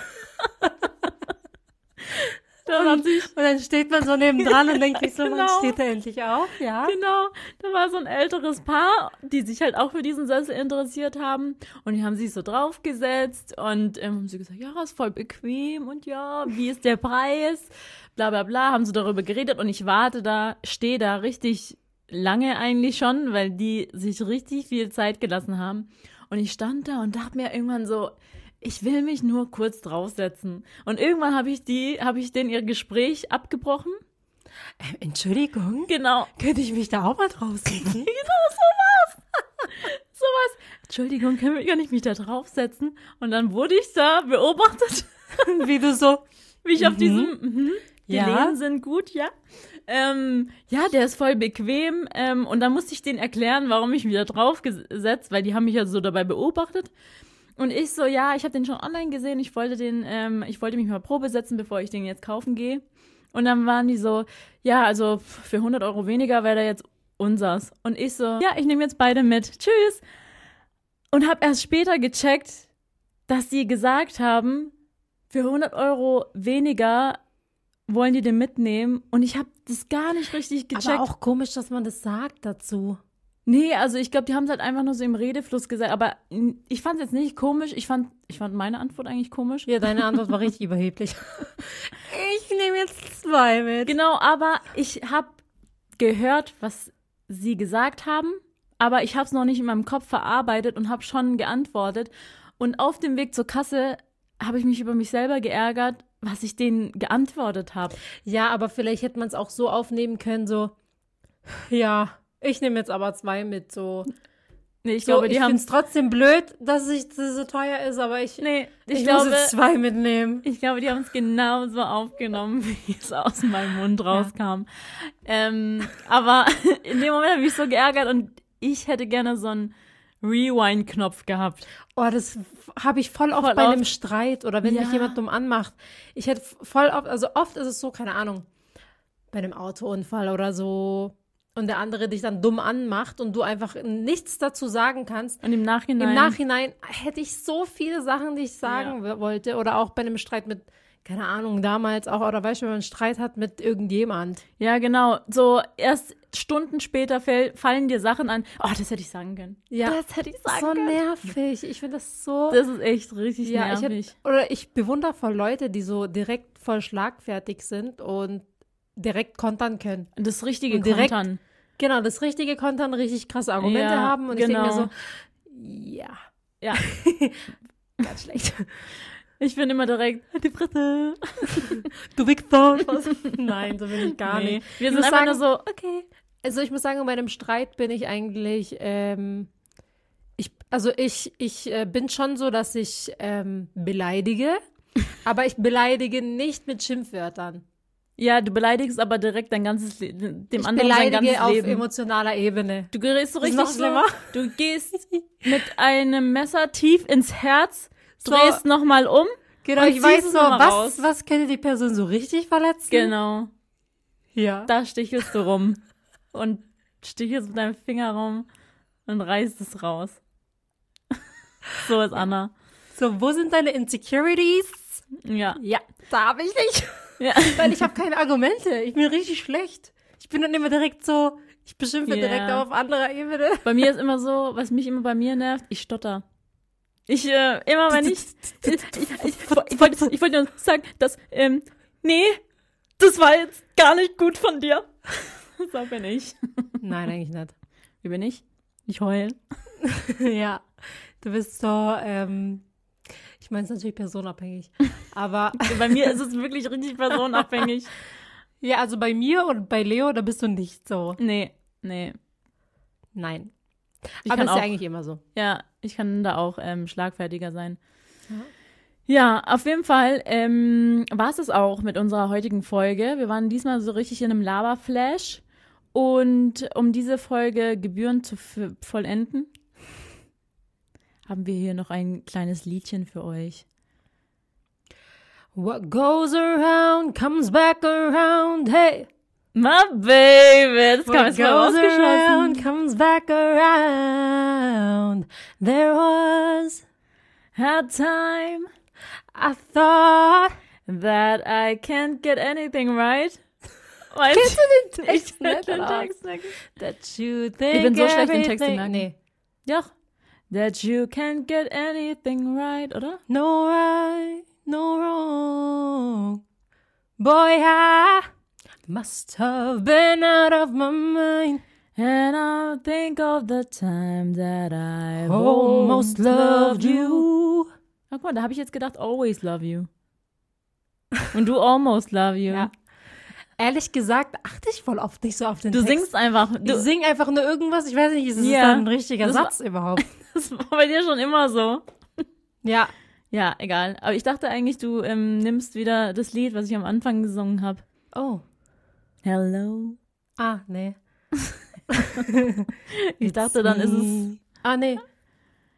S2: Und, und, dann steht man so nebendran und denkt sich so, genau. wann steht er endlich auf? Ja.
S1: Genau. Da war so ein älteres Paar, die sich halt auch für diesen Sessel interessiert haben. Und die haben sich so draufgesetzt und ähm, haben sie gesagt, ja, ist voll bequem und ja, wie ist der Preis? Bla bla bla, haben sie darüber geredet und ich warte da, stehe da richtig lange eigentlich schon, weil die sich richtig viel Zeit gelassen haben. Und ich stand da und dachte mir irgendwann so, ich will mich nur kurz draufsetzen. Und irgendwann habe ich die, habe ich denen ihr Gespräch abgebrochen.
S2: Ähm, Entschuldigung?
S1: Genau.
S2: Könnte ich mich da auch mal draufsetzen?
S1: genau, sowas. sowas. Entschuldigung, kann ich mich da draufsetzen? Und dann wurde ich da beobachtet.
S2: Wie du so.
S1: Wie ich mhm. auf diesem, mhm, die ja. Lehnen sind gut, ja. Ähm, ja, der ist voll bequem. Ähm, und dann musste ich denen erklären, warum ich mich da draufgesetzt, weil die haben mich ja so dabei beobachtet. Und ich so, ja, ich habe den schon online gesehen, ich wollte den, ähm, ich wollte mich mal Probe setzen, bevor ich den jetzt kaufen gehe. Und dann waren die so, ja, also für 100 Euro weniger wäre der jetzt unsers. Und ich so, ja, ich nehme jetzt beide mit. Tschüss. Und habe erst später gecheckt, dass sie gesagt haben, für 100 Euro weniger wollen die den mitnehmen. Und ich habe das gar nicht richtig gecheckt.
S2: Aber auch komisch, dass man das sagt dazu.
S1: Nee, also ich glaube, die haben es halt einfach nur so im Redefluss gesagt. Aber ich fand es jetzt nicht komisch. Ich fand, ich fand meine Antwort eigentlich komisch.
S2: Ja, deine Antwort war richtig überheblich. Ich nehme jetzt zwei mit.
S1: Genau, aber ich habe gehört, was sie gesagt haben. Aber ich habe es noch nicht in meinem Kopf verarbeitet und habe schon geantwortet. Und auf dem Weg zur Kasse habe ich mich über mich selber geärgert, was ich denen geantwortet habe.
S2: Ja, aber vielleicht hätte man es auch so aufnehmen können, so, ja, ich nehme jetzt aber zwei mit, so. Nee, ich so, glaube, die finde es trotzdem blöd, dass es so teuer ist, aber ich,
S1: nee,
S2: ich, ich glaube, muss jetzt zwei mitnehmen.
S1: Ich glaube, die haben es genauso aufgenommen, wie es aus meinem Mund rauskam. Ja. Ähm, aber in dem Moment habe ich mich so geärgert und ich hätte gerne so einen Rewind-Knopf gehabt.
S2: Oh, das habe ich voll oft voll bei oft. einem Streit oder wenn ja. mich jemand dumm anmacht. Ich hätte voll oft, also oft ist es so, keine Ahnung, bei einem Autounfall oder so und der andere dich dann dumm anmacht und du einfach nichts dazu sagen kannst.
S1: Und im Nachhinein.
S2: Im Nachhinein hätte ich so viele Sachen, die ich sagen ja. wollte. Oder auch bei einem Streit mit keine Ahnung, damals auch, oder weißt du, wenn man einen Streit hat mit irgendjemand.
S1: Ja, genau. So erst Stunden später fall, fallen dir Sachen an. Oh, das hätte ich sagen können.
S2: Ja.
S1: Das hätte ich sagen
S2: so
S1: können.
S2: nervig. Ich finde das so.
S1: Das ist echt richtig
S2: ja, ich
S1: nervig.
S2: hab, oder ich bewundere voll Leute, die so direkt voll schlagfertig sind und direkt kontern können.
S1: das richtige
S2: und direkt-
S1: Kontern.
S2: Genau, das richtige kontern, richtig krasse Argumente
S1: Ja,
S2: haben. Und ich denke mir
S1: genau.
S2: so, ja,
S1: Ja.
S2: ganz schlecht.
S1: Ich bin immer direkt, die Fresse.
S2: Du Wichser. Nein, so bin ich gar
S1: Nee.
S2: nicht.
S1: Wir
S2: Ich
S1: sind einfach nur
S2: sagen-
S1: so, okay.
S2: Also ich muss sagen, bei einem Streit bin ich eigentlich, ähm, ich, also ich, ich äh, bin schon so, dass ich ähm, beleidige, aber ich beleidige nicht mit Schimpfwörtern.
S1: Ja, du beleidigst aber direkt dein ganzes Le dem
S2: ich
S1: anderen sein ganzes
S2: auf
S1: Leben.
S2: emotionaler Ebene.
S1: Du gehst so richtig
S2: noch schlimmer.
S1: so, du gehst mit einem Messer tief ins Herz,
S2: So.
S1: drehst nochmal um.
S2: Genau, ich weiß so, was,
S1: raus.
S2: was könnte die Person so richtig verletzen?
S1: Genau.
S2: Ja.
S1: Da stichelst du rum und stichelst mit deinem Finger rum und reißt es raus. so ist Anna.
S2: So, wo sind deine Insecurities?
S1: Ja.
S2: Ja, da habe ich nicht.
S1: Ja.
S2: Weil ich habe keine Argumente. Ich bin richtig schlecht. Ich bin dann immer direkt so, ich beschimpfe
S1: Ja.
S2: direkt auf anderer Ebene.
S1: Bei mir ist immer so, was mich immer bei mir nervt, ich stotter. Ich, äh, immer wenn ich, ich, ich, ich, ich wollte ich wollte nur sagen, dass, ähm, nee, das war jetzt gar nicht gut von dir. So bin ich.
S2: Nein, eigentlich nicht.
S1: Wie bin ich? Ich heul.
S2: ja, du bist so, ähm, es ist natürlich personabhängig. Aber
S1: Bei mir ist es wirklich richtig personenabhängig.
S2: ja, also bei mir und bei Leo, da bist du nicht so.
S1: Nee, nee.
S2: Nein.
S1: Ich
S2: Aber ist
S1: auch,
S2: ja eigentlich immer so.
S1: ja, ich kann da auch ähm, schlagfertiger sein. Ja, auf jeden Fall ähm, war es es auch mit unserer heutigen Folge. Wir waren diesmal so richtig in einem Lava-Flash. Und um diese Folge gebührend zu vollenden, haben wir hier noch ein kleines Liedchen für euch.
S2: What goes around comes back around, hey.
S1: My baby, das kam jetzt mal
S2: goes
S1: rausgeschossen.
S2: around comes back around. There was,
S1: Had time
S2: I thought.
S1: that I can't get anything right.
S2: Kennst du den
S1: ich
S2: Text
S1: kenn
S2: nicht,
S1: den? Text.
S2: That you think
S1: bin so schlecht in Texte
S2: everything-
S1: merken.
S2: Nee.
S1: Ja. That you can't get anything right, oder?
S2: No right, no wrong. Boy, I must have been out of my mind.
S1: And I think of the time that I've
S2: Almost loved you.
S1: Ah, guck mal, da habe ich jetzt gedacht, always love you. Und du almost love you.
S2: Ja. Ehrlich gesagt, achte ich voll oft nicht so auf den
S1: Du
S2: Text.
S1: singst einfach.
S2: Ich
S1: Du,
S2: sing einfach nur irgendwas. Ich weiß nicht, ist es
S1: Ja.
S2: dann ein richtiger
S1: Das
S2: Satz überhaupt?
S1: Das war bei dir schon immer so.
S2: Ja.
S1: Ja, egal. Aber ich dachte eigentlich, du ähm, nimmst wieder das Lied, was ich am Anfang gesungen habe.
S2: Oh.
S1: Hello.
S2: Ah, nee.
S1: Ich dachte, dann ist es.
S2: Ah, nee.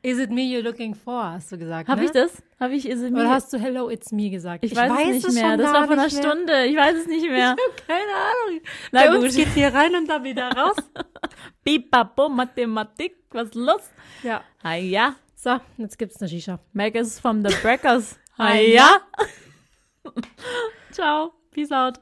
S2: Is it me you're looking for, hast du gesagt.
S1: Habe
S2: ne?
S1: ich das? Habe ich Is It Me?
S2: Oder hast du Hello, it's me gesagt?
S1: ich, weiß, es nicht mehr. Das war vor einer
S2: mehr.
S1: Stunde. Ich weiß es nicht mehr.
S2: Keine Ahnung.
S1: Na
S2: Bei
S1: gut.
S2: uns geht hier rein und da wieder raus.
S1: Bipapo, Mathematik. Was ist los?
S2: ja.
S1: Ah ja.
S2: So, jetzt gibt's eine Shisha.
S1: Mac is from the Breakers. Ah
S2: Ah
S1: ja. Ciao. Peace out.